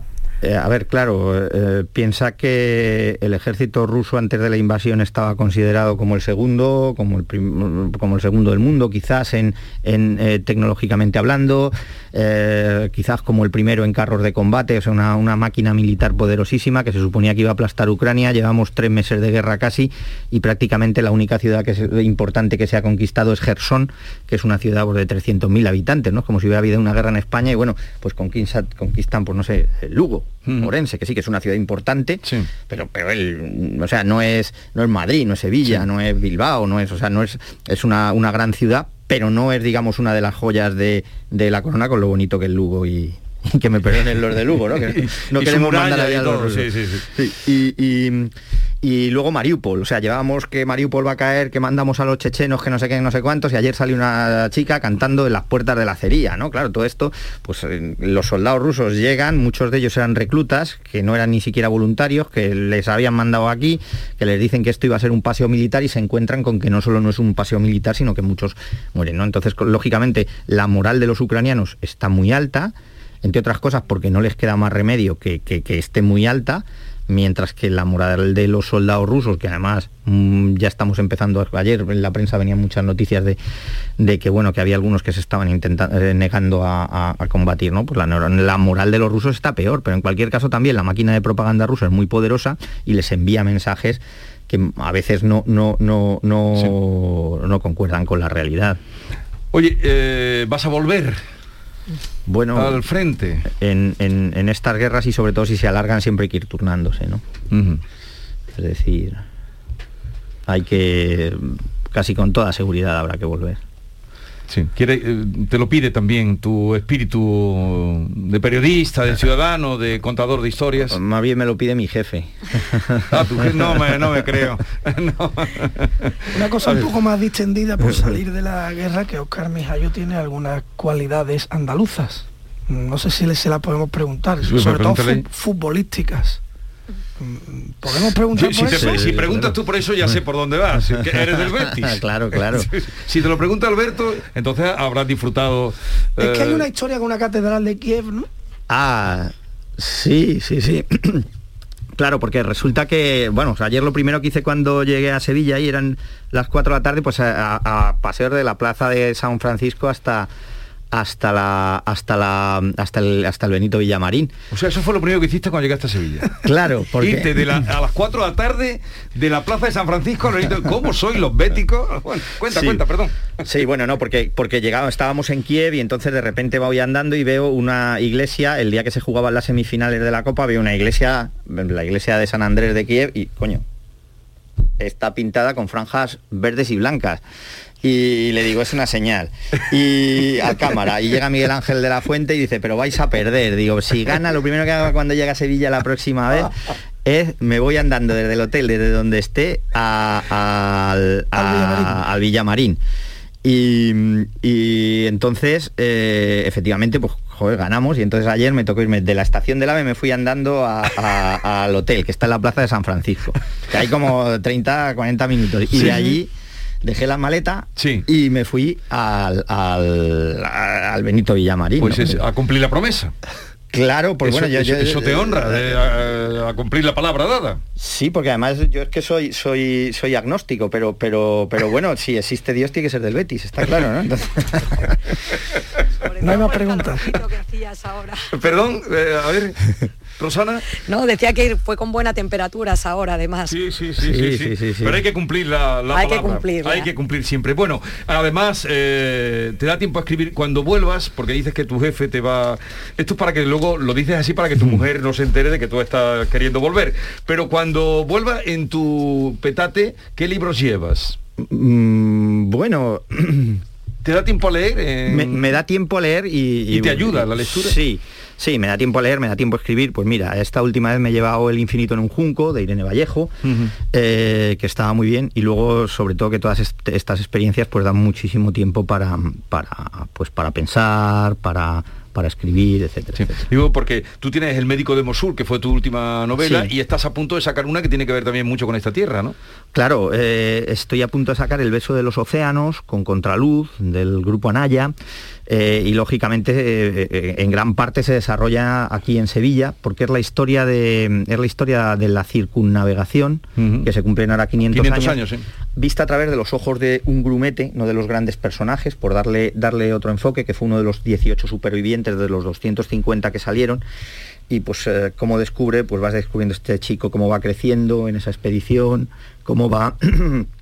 Eh, a ver, claro, eh, piensa que el ejército ruso antes de la invasión estaba considerado como el segundo, como el, el segundo del mundo, quizás en, eh, tecnológicamente hablando, quizás como el primero en carros de combate, o sea, una, máquina militar poderosísima que se suponía que iba a aplastar Ucrania. Llevamos tres meses de guerra casi y prácticamente la única ciudad que es importante que se ha conquistado es Gerson, que es una ciudad pues, de 300.000 habitantes, ¿no? Como si hubiera habido una guerra en España y bueno, pues conquistan, conquistan pues no sé, Lugo, Morense, que sí que es una ciudad importante, pero, pero él, o sea, no es, no es Madrid, no es Sevilla, no es Bilbao, no es, o sea, no es, es una, una gran ciudad, pero no es, digamos, una de las joyas de, de la corona con lo bonito que es Lugo y, que me perdonen los de Lugo, ¿no? Que no queremos mandar a los sí, sí, sí. y, y luego Mariupol, o sea, llevábamos que Mariupol va a caer, que mandamos a los chechenos, que no sé qué, no sé cuántos, y ayer salió una chica cantando en las puertas de la acería, ¿no? Claro, todo esto, pues eh, los soldados rusos llegan, muchos de ellos eran reclutas, que no eran ni siquiera voluntarios, que les habían mandado aquí, que les dicen que esto iba a ser un paseo militar y se encuentran con que no solo no es un paseo militar, sino que muchos mueren, ¿no? Entonces, lógicamente, la moral de los ucranianos está muy alta, entre otras cosas porque no les queda más remedio que, que, que esté muy alta, mientras que la moral de los soldados rusos, que además mm, ya estamos empezando, ayer en la prensa venían muchas noticias de, que bueno, que había algunos que se estaban intentando, eh, negando a, combatir, ¿no? Pues la, la, moral de los rusos está peor, pero en cualquier caso también la máquina de propaganda rusa es muy poderosa y les envía mensajes que a veces no, no, no, no, no concuerdan con la realidad. Oye, eh, ¿vas a volver? Bueno, al frente. En, estas guerras y sobre todo si se alargan siempre hay que ir turnándose, ¿no? Es decir, hay que, casi con toda seguridad habrá que volver. Sí, quiere, eh, te lo pide también tu espíritu de periodista, de ciudadano, de contador de historias. Más bien me lo pide mi jefe. Ah, no, me, no me creo. Una cosa un poco más distendida por salir de la guerra, que Oscar Mijayo tiene algunas cualidades andaluzas. No sé si se las podemos preguntar, sobre todo futbolísticas. Podemos preguntar si, si, preguntas tú por eso ya sé por dónde vas, que eres del Betis. claro, claro. si te lo pregunta Alberto, entonces habrás disfrutado. Es que hay eh, una historia con una catedral de Kiev, ¿no? Ah, sí, sí, sí. Claro, porque resulta que, bueno, ayer lo primero que hice cuando llegué a Sevilla y eran las 4 de la tarde, pues a, a pasear de la plaza de San Francisco hasta hasta la hasta la hasta el hasta el Benito Villamarín. O sea, eso fue lo primero que hiciste cuando llegaste a Sevilla. Claro, porque Irte de a las 4 de la tarde de la Plaza de San Francisco ¿Cómo soy los béticos? Bueno, cuenta, cuenta, perdón. Sí, bueno, no, porque porque llegamos, estábamos en Kiev y entonces de repente voy andando y veo una iglesia, el día que se jugaban las semifinales de la Copa, veo una iglesia, la iglesia de San Andrés de Kiev y coño, está pintada con franjas verdes y blancas y le digo, es una señal. Y a cámara, y llega Miguel Ángel de la Fuente y dice, pero vais a perder. Digo, si gana, lo primero que haga cuando llegue a Sevilla la próxima vez es, me voy andando desde el hotel, desde donde esté, al, Villamarín. Y, entonces, eh, efectivamente, pues joder, ganamos y entonces ayer me tocó irme de la estación del AVE, me fui andando al hotel, que está en la plaza de San Francisco, que hay como 30, 40 minutos. Y de allí dejé la maleta y me fui al, al, Benito Villamarín. Pues a cumplir la promesa. Claro, porque bueno, eso, te honra a, cumplir la palabra dada. Sí, porque además yo es que soy soy soy agnóstico, pero pero pero bueno, si existe Dios tiene que ser del Betis, está claro, ¿no? no hay más preguntas. Perdón, eh, a ver. Rosana. No, decía que fue con buena temperatura ahora, además. Sí, sí, sí, sí, sí, Pero hay que cumplir la, la hay Que cumplir, hay que cumplir siempre. Bueno, además, eh, te da tiempo a escribir cuando vuelvas, porque dices que tu jefe te va... Esto es para que luego lo dices así para que tu mujer no se entere de que tú estás queriendo volver. Pero cuando vuelvas en tu petate, ¿qué libros llevas? Mm, bueno... ¿Te da tiempo a leer? Me, da tiempo a leer y... ¿Y te ayuda la lectura? Sí. Sí, me da tiempo a leer, me da tiempo a escribir. Pues mira, esta última vez me he llevado El infinito en un junco de Irene Vallejo, eh, que estaba muy bien. Y luego, sobre todo, que todas estas experiencias pues dan muchísimo tiempo para, para, pues, para pensar, para, para escribir, etcétera, Digo porque tú tienes El médico de Mosul, que fue tu última novela, y estás a punto de sacar una que tiene que ver también mucho con esta tierra, ¿no? Claro, eh, estoy a punto de sacar El beso de los océanos con Contraluz del grupo Anaya. Eh, y lógicamente eh, eh, en gran parte se desarrolla aquí en Sevilla porque es la historia de es la historia de la circunnavegación que se cumplen ahora 500, años, vista a través de los ojos de un grumete no de los grandes personajes por darle darle otro enfoque que fue uno de los 18 supervivientes de los 250 que salieron. Y pues como descubre pues vas descubriendo este chico cómo va creciendo en esa expedición cómo va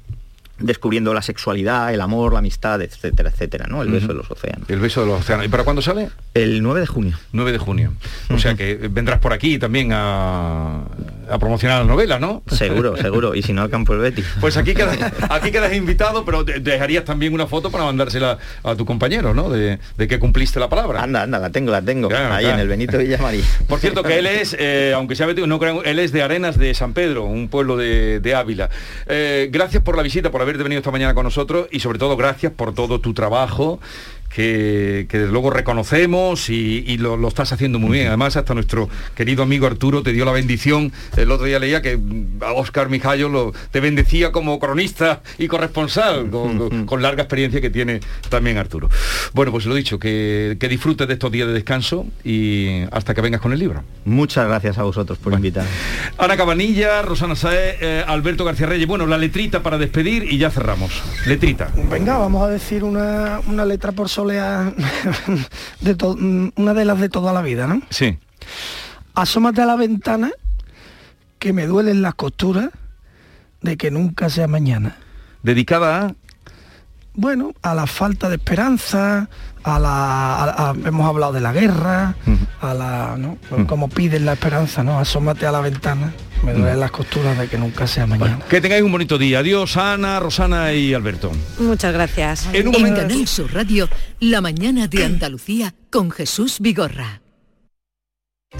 descubriendo la sexualidad, el amor, la amistad, etcétera, etcétera, ¿no? El beso de los océanos. El beso de los océanos. ¿Y para cuándo sale? El 9 de junio. 9 de junio. O sea que vendrás por aquí también a, promocionar la novela, ¿no? Seguro, seguro. Y si no, al campo el Betty. Pues aquí quedas, aquí quedas invitado, pero dejarías también una foto para mandársela a tu compañero, ¿no? De, que cumpliste la palabra. Anda, anda, la tengo, la tengo. ahí en el Benito Villamarí. Por cierto, que él es, eh, aunque sea Betty, no creo, él es de Arenas de San Pedro, un pueblo de, Ávila. Eh, gracias por la visita, por haberte venido esta mañana con nosotros y sobre todo gracias por todo tu trabajo que, desde luego reconocemos y, lo, estás haciendo muy bien. Además, hasta nuestro querido amigo Arturo te dio la bendición. El otro día leía que a Oscar Mijayo lo, te bendecía como cronista y corresponsal, con, larga experiencia que tiene también Arturo. Bueno, pues lo dicho, que, disfrutes de estos días de descanso y hasta que vengas con el libro. Muchas gracias a vosotros por invitar. Ana Cabanilla, Rosana Saez, eh, Alberto García Reyes. Bueno, la letrita para despedir y ya cerramos. Letrita. Venga, vamos a decir una, una letra por de una de las de toda la vida, ¿no? Sí. Asómate a la ventana que me duelen las costuras de que nunca sea mañana. Dedicada a bueno, a la falta de esperanza, a la hemos hablado de la guerra, a la ¿no? como piden la esperanza, ¿no? Asómate a la ventana, me duelen las costuras de que nunca sea mañana. que tengáis un bonito día. Adiós, Ana, Rosana y Alberto. Muchas gracias. En, un en Canal Sur Radio, La mañana de Andalucía con Jesús Vigorra.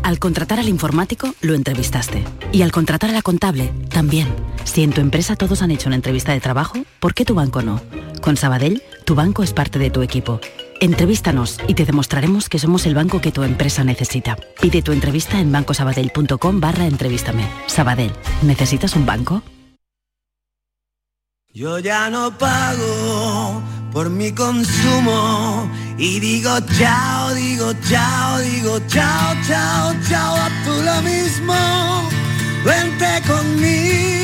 Al contratar al informático, lo entrevistaste. Y al contratar a la contable, también. Si en tu empresa todos han hecho una entrevista de trabajo, ¿por qué tu banco no? Con Sabadell, tu banco es parte de tu equipo. Entrevístanos y te demostraremos que somos el banco que tu empresa necesita. Pide tu entrevista en bancosabadell.com barra entrevístame. Sabadell, ¿necesitas un banco? Yo ya no pago por mi consumo y digo chao, digo chao, digo chao, chao, chao, a tú lo mismo. Vente conmigo,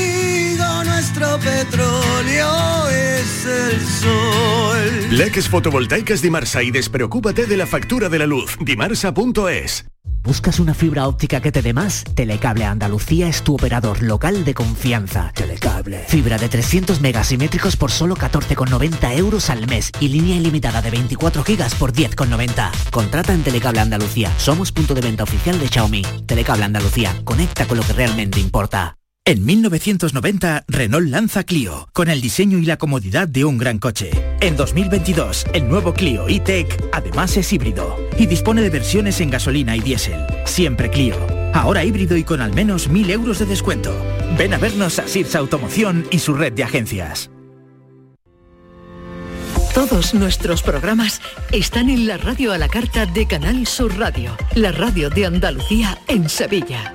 nuestro petróleo es el sol. Leques fotovoltaicas Dimarsa y despreocúpate de la factura de la luz. Dimarsa.es ¿Buscas una fibra óptica que te dé más? Telecable Andalucía es tu operador local de confianza. Telecable. Fibra de 300 megasimétricos por solo 14,90 euros al mes y línea ilimitada de 24 gigas por 10,90. Contrata en Telecable Andalucía. Somos punto de venta oficial de Xiaomi. Telecable Andalucía. Conecta con lo que realmente importa. En 1990, Renault lanza Clio, con el diseño y la comodidad de un gran coche. En 2022, el nuevo Clio E-Tech además es híbrido y dispone de versiones en gasolina y diésel. Siempre Clio. Ahora híbrido y con al menos 1.000 euros de descuento. Ven a vernos a Sirsa Automoción y su red de agencias. Todos nuestros programas están en la radio a la carta de Canal Sur Radio, la radio de Andalucía en Sevilla.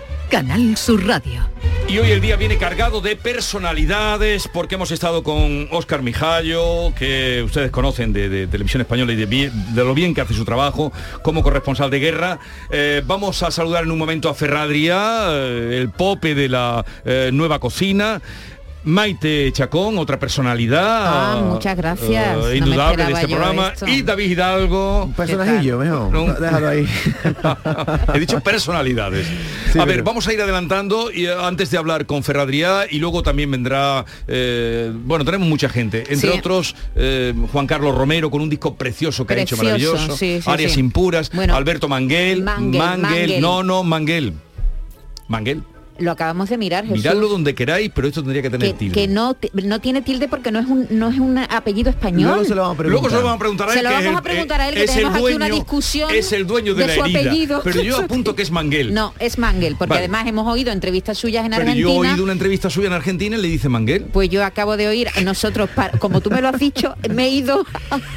Canal Sur Radio. Y hoy el día viene cargado de personalidades porque hemos estado con Óscar Mijallo, que ustedes conocen de, Televisión Española y de lo bien que hace su trabajo como corresponsal de guerra. Eh, vamos a saludar en un momento a Ferradria, eh, el pope de la eh, nueva cocina. Maite Chacón, otra personalidad. Ah, muchas gracias. No me indudable de esperaba este programa. esto. Y David Hidalgo. Un personajillo, mejor. No, Déjalo ahí. He dicho personalidades. Sí, a ver, pero- vamos a ir adelantando y, eh, antes de hablar con Ferradriá y luego también vendrá, eh, bueno, tenemos mucha gente, entre Sí. otros eh, Juan Carlos Romero con un disco precioso que Precioso, ha hecho maravilloso, sí, sí. Impuras, Bueno, Alberto Manguel, Manguel, Manguel. no, no, Manguel. Manguel. Lo acabamos de mirar, Jesús. Miradlo donde queráis, pero esto tendría que tener que, tilde. que no, no tiene tilde porque no es un no es un apellido español. Luego se lo vamos a preguntar. Luego se lo vamos a preguntar a él, Se lo que vamos a preguntar a él que tenemos aquí una discusión. es el dueño de, la su herida. apellido. Pero yo apunto que es Manguel. No, es Manguel, porque Vale. además hemos oído entrevistas suyas en pero Argentina. yo he oído una entrevista suya en Argentina y le dice Manguel. Pues yo acabo de oír, nosotros, como tú me lo has dicho, me he ido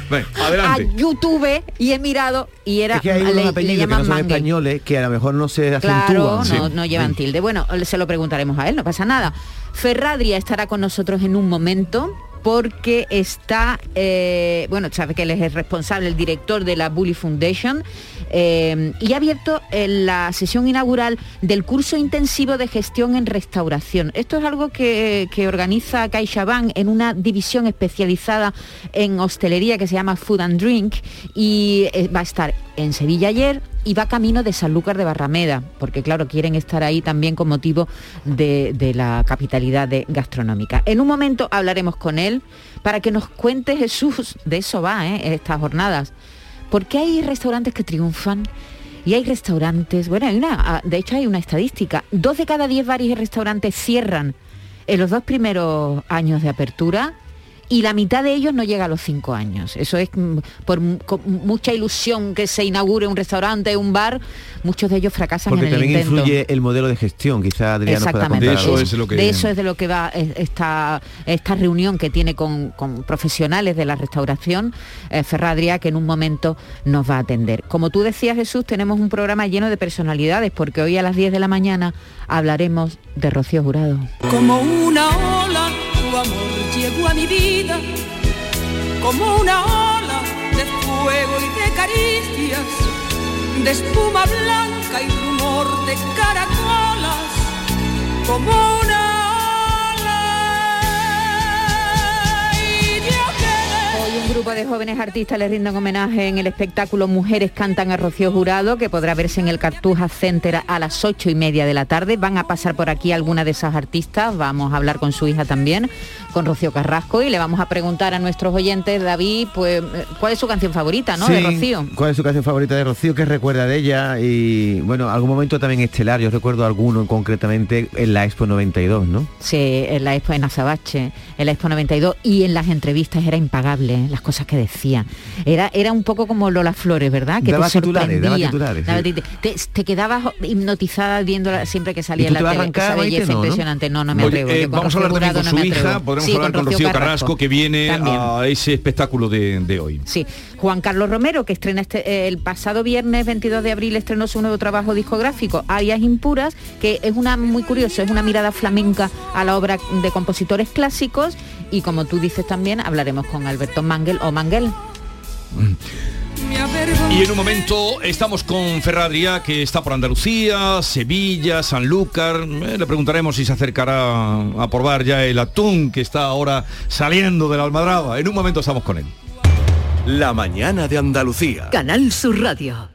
Ven, a. YouTube y he mirado y era Es que hay le, unos le apellidos que no son españoles que a lo mejor no se Claro, acentúan. no, no llevan tilde. Bueno, se lo preguntaremos a él, no pasa nada. Ferradria estará con nosotros en un momento porque está, eh, bueno, sabe que él es el responsable, el director de la Bully Foundation, eh, y ha abierto eh, la sesión inaugural del curso intensivo de gestión en restauración. Esto es algo que, que organiza CaixaBank en una división especializada en hostelería que se llama Food and Drink y eh, va a estar en Sevilla ayer y va camino de Sanlúcar de Barrameda, porque claro, quieren estar ahí también con motivo de, de la capitalidad gastronómica. En un momento hablaremos con él para que nos cuente Jesús, de eso va, ¿eh? estas jornadas, porque hay restaurantes que triunfan y hay restaurantes, bueno, hay una, ah, de hecho hay una estadística, dos de cada diez bares y restaurantes cierran en los dos primeros años de apertura y la mitad de ellos no llega a los cinco años. Eso es mm, por mucha ilusión que se inaugure un restaurante, un bar, muchos de ellos fracasan Porque en el también intento. influye el modelo de gestión, quizá Adrián nos pueda Exactamente. De eso es de lo que va esta, esta reunión que tiene con, con profesionales de la restauración, eh, Ferradria, que en un momento nos va a atender. Como tú decías, Jesús, tenemos un programa lleno de personalidades, porque hoy a las 10 de la mañana hablaremos de Rocío Jurado. Como una ola, tu amor a mi vida, como una ola de fuego y de caricias, de espuma blanca y rumor de caracolas, como una ola. Y Hoy un grupo de jóvenes artistas le rinden homenaje en el espectáculo Mujeres cantan a Rocío Jurado, que podrá verse en el Cartuja Center a las ocho y media de la tarde. Van a pasar por aquí algunas de esas artistas, vamos a hablar con su hija también, con Rocío Carrasco, y le vamos a preguntar a nuestros oyentes, David, pues, eh, ¿cuál es su canción favorita, no? de Sí, Rocío. ¿Cuál es su canción favorita de Rocío? ¿Qué recuerda de ella? Y bueno, algún momento también estelar, yo recuerdo alguno concretamente en la Expo 92, ¿no? Sí, en la Expo en Azabache, en la Expo 92 y en las entrevistas era impagable, ¿eh? las cosas que decía. Era, era un poco como Lola Flores, ¿verdad? Que Daba te titulares, daba sorprendía. titulares, Daba sí. tit- te, te quedabas hipnotizada viéndola siempre que salía ¿Y tú la te vas tele. arrancar, Esa belleza impresionante. No, no me Oye, atrevo. eh, vamos a hablar también Jurado con no su me hija, hablar con Rocío Carrasco, que viene También. a ese espectáculo de, de hoy. Sí, Juan Carlos Romero, que estrena este, eh, el pasado viernes 22 de abril, estrenó su nuevo trabajo discográfico, Arias Impuras, que es una muy curioso, es una mirada flamenca a la obra de compositores clásicos y como tú dices también, hablaremos con Alberto Mangel o Manguel. Y en un momento estamos con Ferradria, que está por Andalucía, Sevilla, Sanlúcar. Eh, le preguntaremos si se acercará a probar ya el atún que está ahora saliendo de la almadraba. En un momento estamos con él. La mañana de Andalucía. Canal Sur Radio.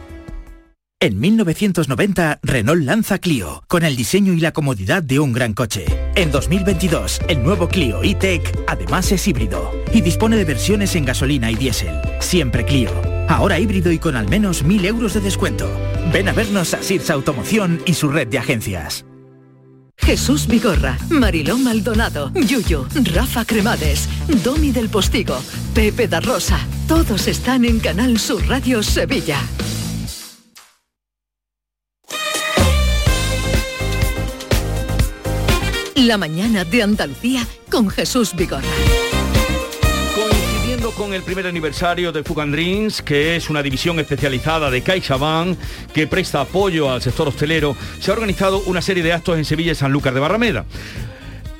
En 1990, Renault lanza Clio, con el diseño y la comodidad de un gran coche. En 2022, el nuevo Clio E-Tech además es híbrido y dispone de versiones en gasolina y diésel. Siempre Clio. Ahora híbrido y con al menos 1.000 euros de descuento. Ven a vernos a Sirsa Automoción y su red de agencias. Jesús Vigorra, Mariló Maldonado, Yuyu, Rafa Cremades, Domi del Postigo, Pepe da Rosa. Todos están en Canal Sur Radio Sevilla. La mañana de Andalucía con Jesús Vigorra. Coincidiendo con el primer aniversario de Food and Drinks, que es una división especializada de CaixaBank que presta apoyo al sector hostelero, se ha organizado una serie de actos en Sevilla y Sanlúcar de Barrameda.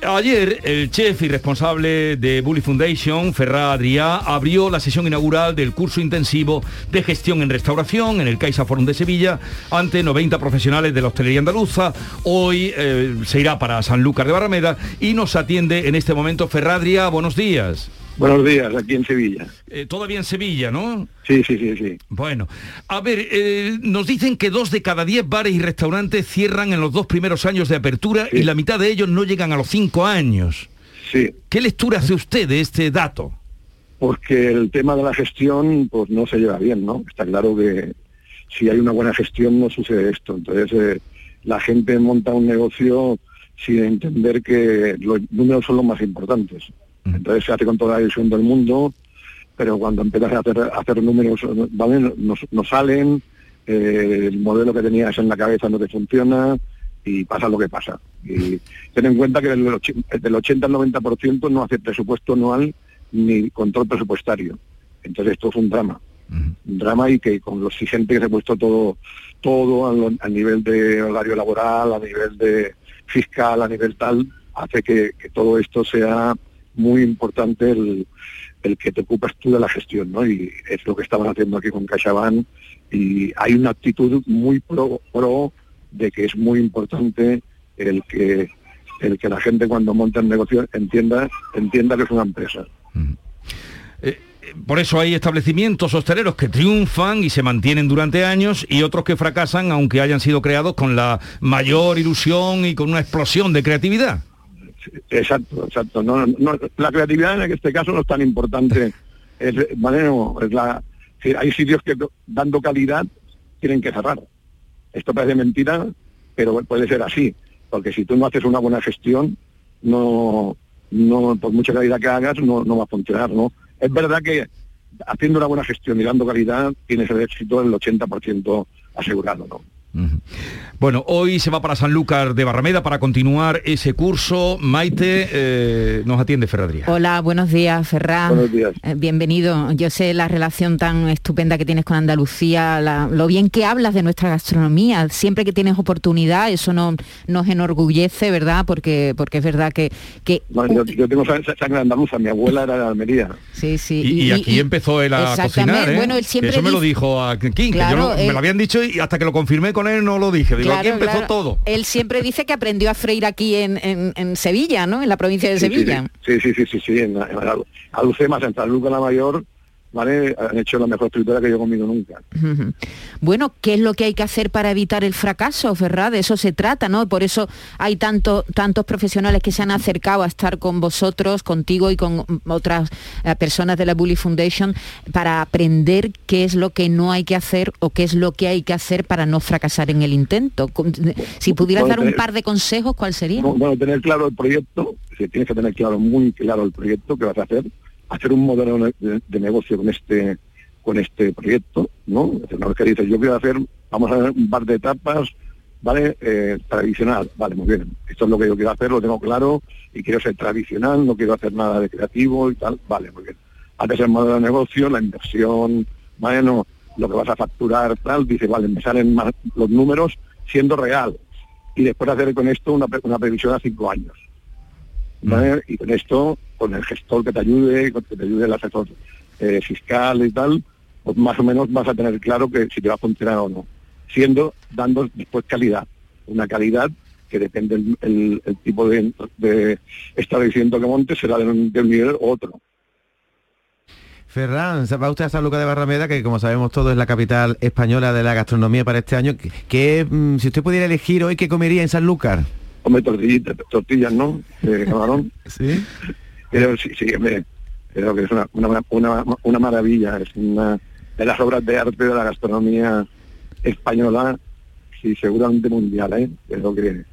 Ayer, el chef y responsable de Bully Foundation, Ferrá Adrià, abrió la sesión inaugural del curso intensivo de gestión en restauración en el Caixa Forum de Sevilla ante 90 profesionales de la hostelería andaluza. Hoy eh, se irá para Sanlúcar de Barrameda y nos atiende en este momento Ferrá Adrià. Buenos días. Buenos días, aquí en Sevilla. Eh, todavía en Sevilla, ¿no? Sí, sí, sí, sí. Bueno, a ver, eh, nos dicen que dos de cada diez bares y restaurantes cierran en los dos primeros años de apertura y la mitad de ellos no llegan a los cinco años. Sí. ¿Qué lectura hace usted de este dato? Porque el tema de la gestión pues no se lleva bien, ¿no? Está claro que si hay una buena gestión no sucede esto. Entonces eh, la gente monta un negocio sin entender que los números son los más importantes. Entonces se hace con toda la ilusión del mundo, pero cuando empiezas a hacer, a hacer números, ¿vale? no, no salen, eh, el modelo que tenías en la cabeza no te funciona y pasa lo que pasa. Y ten en cuenta que del, och- del 80 al 90% no hace presupuesto anual ni control presupuestario. Entonces esto es un drama. Un drama y que con lo exigente que se ha puesto todo, todo a, nivel de horario laboral, a nivel de fiscal, a nivel tal, hace que, que todo esto sea muy importante el, el que te ocupas tú de la gestión, ¿no? Y es lo que estamos haciendo aquí con CaixaBank y hay una actitud muy pro, pro de que es muy importante el que el que la gente cuando monta el negocio entienda entienda que es una empresa. Por eso hay establecimientos hosteleros que triunfan y se mantienen durante años y otros que fracasan aunque hayan sido creados con la mayor ilusión y con una explosión de creatividad. Exacto, exacto. No, no, la creatividad en este caso no es tan importante. Es, ¿vale? No, es la, hay sitios que dando calidad tienen que cerrar. Esto parece mentira, pero puede ser así. Porque si tú no haces una buena gestión, no, no por mucha calidad que hagas, no, no va a funcionar, ¿no? Es verdad que haciendo una buena gestión y dando calidad, tienes el éxito del 80% asegurado, ¿no? Bueno, hoy se va para Sanlúcar de Barrameda para continuar ese curso. Maite eh, nos atiende Ferradría. Hola, buenos días, Ferran. Buenos días. Eh, bienvenido. Yo sé la relación tan estupenda que tienes con Andalucía, la- lo bien que hablas de nuestra gastronomía. Siempre que tienes oportunidad, eso no, nos enorgullece, ¿verdad? Porque, porque es verdad que... que Bueno, yo, yo tengo sang- sangre andaluza, mi abuela era de Almería. Sí, sí. Y, y aquí empezó él a cocinar, ¿eh? Bueno, él siempre Eso me lo dijo a King, que yo me lo habían dicho y hasta que lo confirmé con él no lo dije. Digo, aquí Claro, empezó claro. todo. Él siempre dice que aprendió a freír aquí en, en- en Sevilla, ¿no? En la provincia de Sí, Sevilla. Sí, sí, sí, sí, sí, en, en Al- Alucemas, en San Lucas la Mayor, ¿vale? Han hecho la mejor fritura que yo he comido nunca. Bueno, ¿qué es lo que hay que hacer para evitar el fracaso, Ferrad? De eso se trata, ¿no? Por eso hay tanto, tantos profesionales que se han acercado a estar con vosotros, contigo y con otras eh, personas de la Bully Foundation para aprender qué es lo que no hay que hacer o qué es lo que hay que hacer para no fracasar en el intento. Si pudieras Bueno, dar un par de consejos, ¿cuál sería? No, Bueno, tener claro el proyecto, si tienes que tener claro, muy claro el proyecto que vas a hacer, hacer un modelo de, negocio con este con este proyecto, ¿no? Que dices, yo quiero hacer, vamos a ver un par de etapas, ¿vale? Eh, tradicional, vale, muy bien. Esto es lo que yo quiero hacer, lo tengo claro y quiero ser tradicional, no quiero hacer nada de creativo y tal, vale, muy bien. Haces el modelo de negocio, la inversión, ¿vale? No, lo que vas a facturar, tal, dice, vale, me salen más los números siendo real. Y después hacer con esto una, una previsión a cinco años. ¿Vale? Y con esto, con el gestor que te ayude, con que te ayude el asesor eh, fiscal y tal, pues más o menos vas a tener claro que si te va a funcionar o no. Siendo, dando después calidad. una calidad que depende del el, el tipo de, de establecimiento que monte, será de un, de un nivel u otro. Ferran, va usted a San Lucas de Barrameda, que como sabemos todos es la capital española de la gastronomía para este año. ¿Qué, mm, si usted pudiera elegir hoy, ¿qué comería en Sanlúcar? Hombre, tortillitas, tortillas, ¿no? De camarón. ¿Sí? Pero sí, sí, hombre, creo que es una, una, una, una maravilla, es una de las obras de arte de la gastronomía española y seguramente mundial, ¿eh? Creo que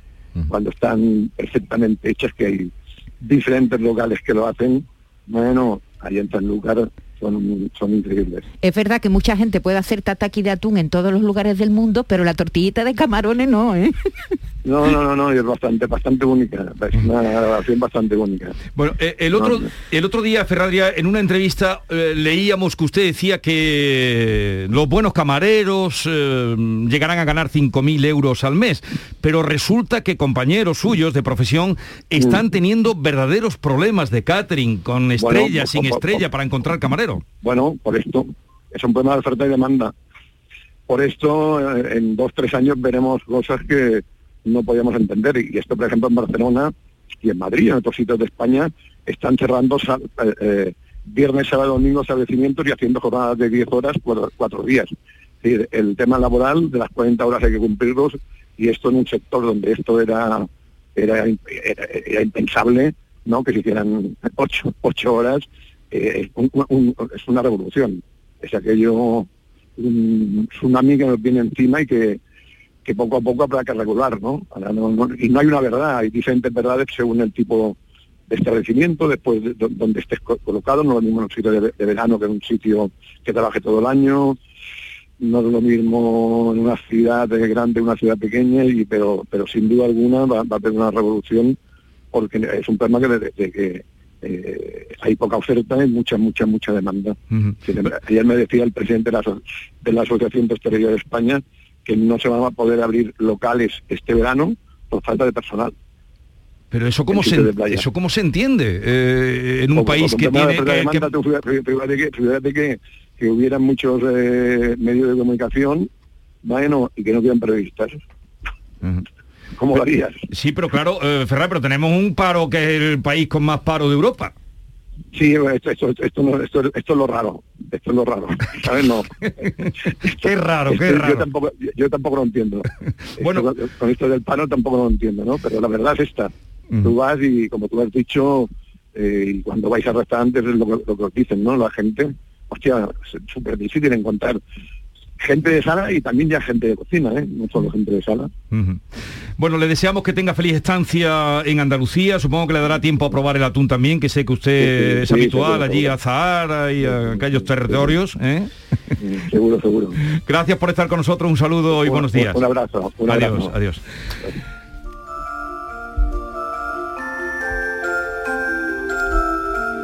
cuando están perfectamente hechas, que hay diferentes locales que lo hacen, bueno, ahí en Sanlúcar son, son increíbles. Es verdad que mucha gente puede hacer tataki de atún en todos los lugares del mundo, pero la tortillita de camarones no, ¿eh? No, no, no, no, es bastante, bastante única, es una grabación bastante única. Bueno, eh, el, otro, No, el otro día, Ferradria, en una entrevista eh, leíamos que usted decía que los buenos camareros eh, llegarán a ganar 5.000 euros al mes, pero resulta que compañeros suyos de profesión están teniendo verdaderos problemas de catering, con estrella, sin estrella, para encontrar camarero. Bueno, por esto, es un problema de oferta y demanda. Por esto, en dos, tres años veremos cosas que no podíamos entender. Y esto, por ejemplo, en Barcelona y en Madrid, en otros sitios de España, están cerrando eh, eh, viernes, sábado, domingo establecimientos y haciendo jornadas de 10 horas, cuatro, cuatro días. Es decir, el tema laboral de las 40 horas hay que cumplirlos y esto en un sector donde esto era era, impensable, ¿no? Que se hicieran ocho, ocho horas, eh, un- un- es una revolución. Es aquello, un tsunami que nos viene encima y que, que poco a poco habrá que regular, ¿no? Ahora no- no- y no hay una verdad, hay diferentes verdades según el tipo de establecimiento, después de do- donde estés co- colocado, no es lo mismo en un sitio de, ve- de verano que en un sitio que trabaje todo el año, no es lo mismo en una ciudad grande, una ciudad pequeña, y pero pero sin duda alguna va, va a haber una revolución porque es un problema que desde que eh, hay poca oferta y mucha, mucha, mucha demanda. Ayer me decía el presidente de la, de la Asociación de Hostelería de España que no se van a poder abrir locales este verano por falta de personal. Pero eso cómo, se, eso cómo se entiende eh, en un Por- país por que de tiene... y que- que- demanda, tú fíjate- fíjate que, fíjate que, que hubiera muchos eh, medios de comunicación, bueno, y que no quedan periodistas. ¿Cómo lo harías? Sí, pero claro, eh, Ferran, pero tenemos un paro que es el país con más paro de Europa. Sí, esto, esto, esto, no- esto, esto es lo raro, esto es lo raro, ¿sabes? No. qué raro, qué raro. Yo tampoco, yo, yo tampoco lo entiendo. bueno, con, esto del paro tampoco lo entiendo, ¿no? Pero la verdad es esta. Tú vas y como tú has dicho, eh, y cuando vais a restaurantes es lo, que- lo que os dicen, ¿no? La gente, hostia, es súper difícil encontrar gente de sala y también ya gente de cocina, ¿eh? No solo gente de sala. Bueno, le deseamos que tenga feliz estancia en Andalucía. Supongo que le dará tiempo a probar el atún también, que sé que usted Sí, sí, es sí, habitual allí a Zahara y a aquellos territorios. ¿eh? Seguro, seguro. Gracias por estar con nosotros. Un saludo y buenos días. Un abrazo. Un adiós, abrazo. adiós.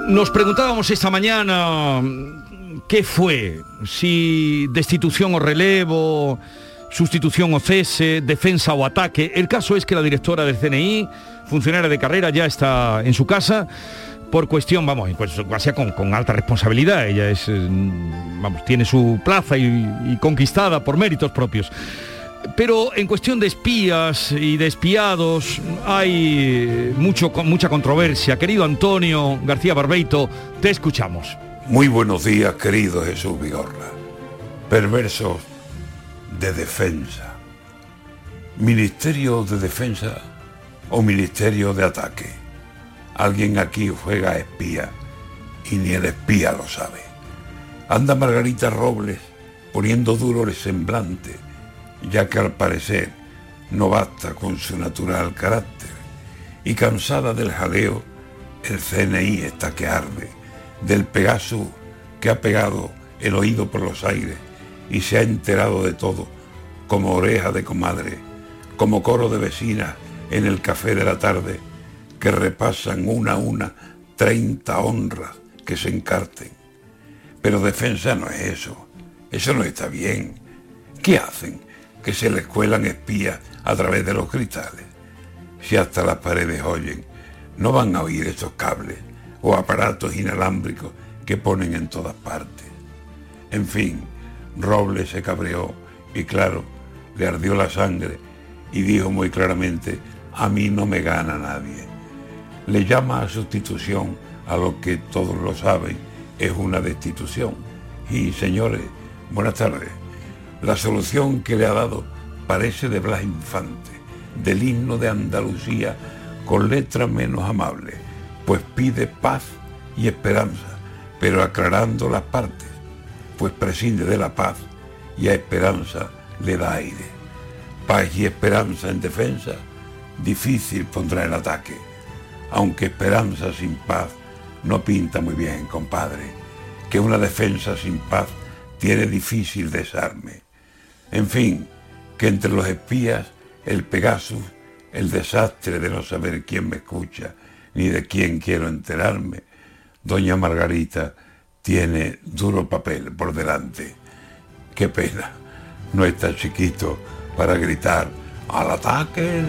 Nos preguntábamos esta mañana qué fue, si destitución o relevo, sustitución o cese, defensa o ataque. El caso es que la directora del CNI, funcionaria de carrera, ya está en su casa por cuestión, vamos, pues casi con, con alta responsabilidad. Ella es, eh, vamos, tiene su plaza y, conquistada por méritos propios. Pero en cuestión de espías y de espiados hay mucho, mucha controversia. Querido Antonio García Barbeito, te escuchamos. Muy buenos días, querido Jesús Vigorra. Perversos de defensa. Ministerio de defensa o ministerio de ataque. Alguien aquí juega espía y ni el espía lo sabe. Anda Margarita Robles poniendo duro el semblante, ya que al parecer no basta con su natural carácter. Y cansada del jaleo, el CNI está que arde del Pegaso que ha pegado el oído por los aires y se ha enterado de todo, como oreja de comadre, como coro de vecinas en el café de la tarde, que repasan una a una 30 honras que se encarten. Pero defensa no es eso, eso no está bien. ¿Qué hacen? Que se les cuelan espías a través de los cristales. Si hasta las paredes oyen, no van a oír esos cables o aparatos inalámbricos que ponen en todas partes. En fin, Robles se cabreó y claro, le ardió la sangre y dijo muy claramente, a mí no me gana nadie. Le llama a sustitución a lo que todos lo saben, es una destitución. Y señores, buenas tardes. La solución que le ha dado parece de Blas Infante, del himno de Andalucía con letra menos amable, pues pide paz y esperanza, pero aclarando las partes, pues prescinde de la paz y a esperanza le da aire. Paz y esperanza en defensa, difícil pondrá el ataque, aunque esperanza sin paz no pinta muy bien, compadre, que una defensa sin paz tiene difícil desarme. En fin, que entre los espías, el Pegasus, el desastre de no saber quién me escucha, ni de quién quiero enterarme, doña Margarita tiene duro papel por delante. Qué pena, no está chiquito para gritar al ataque.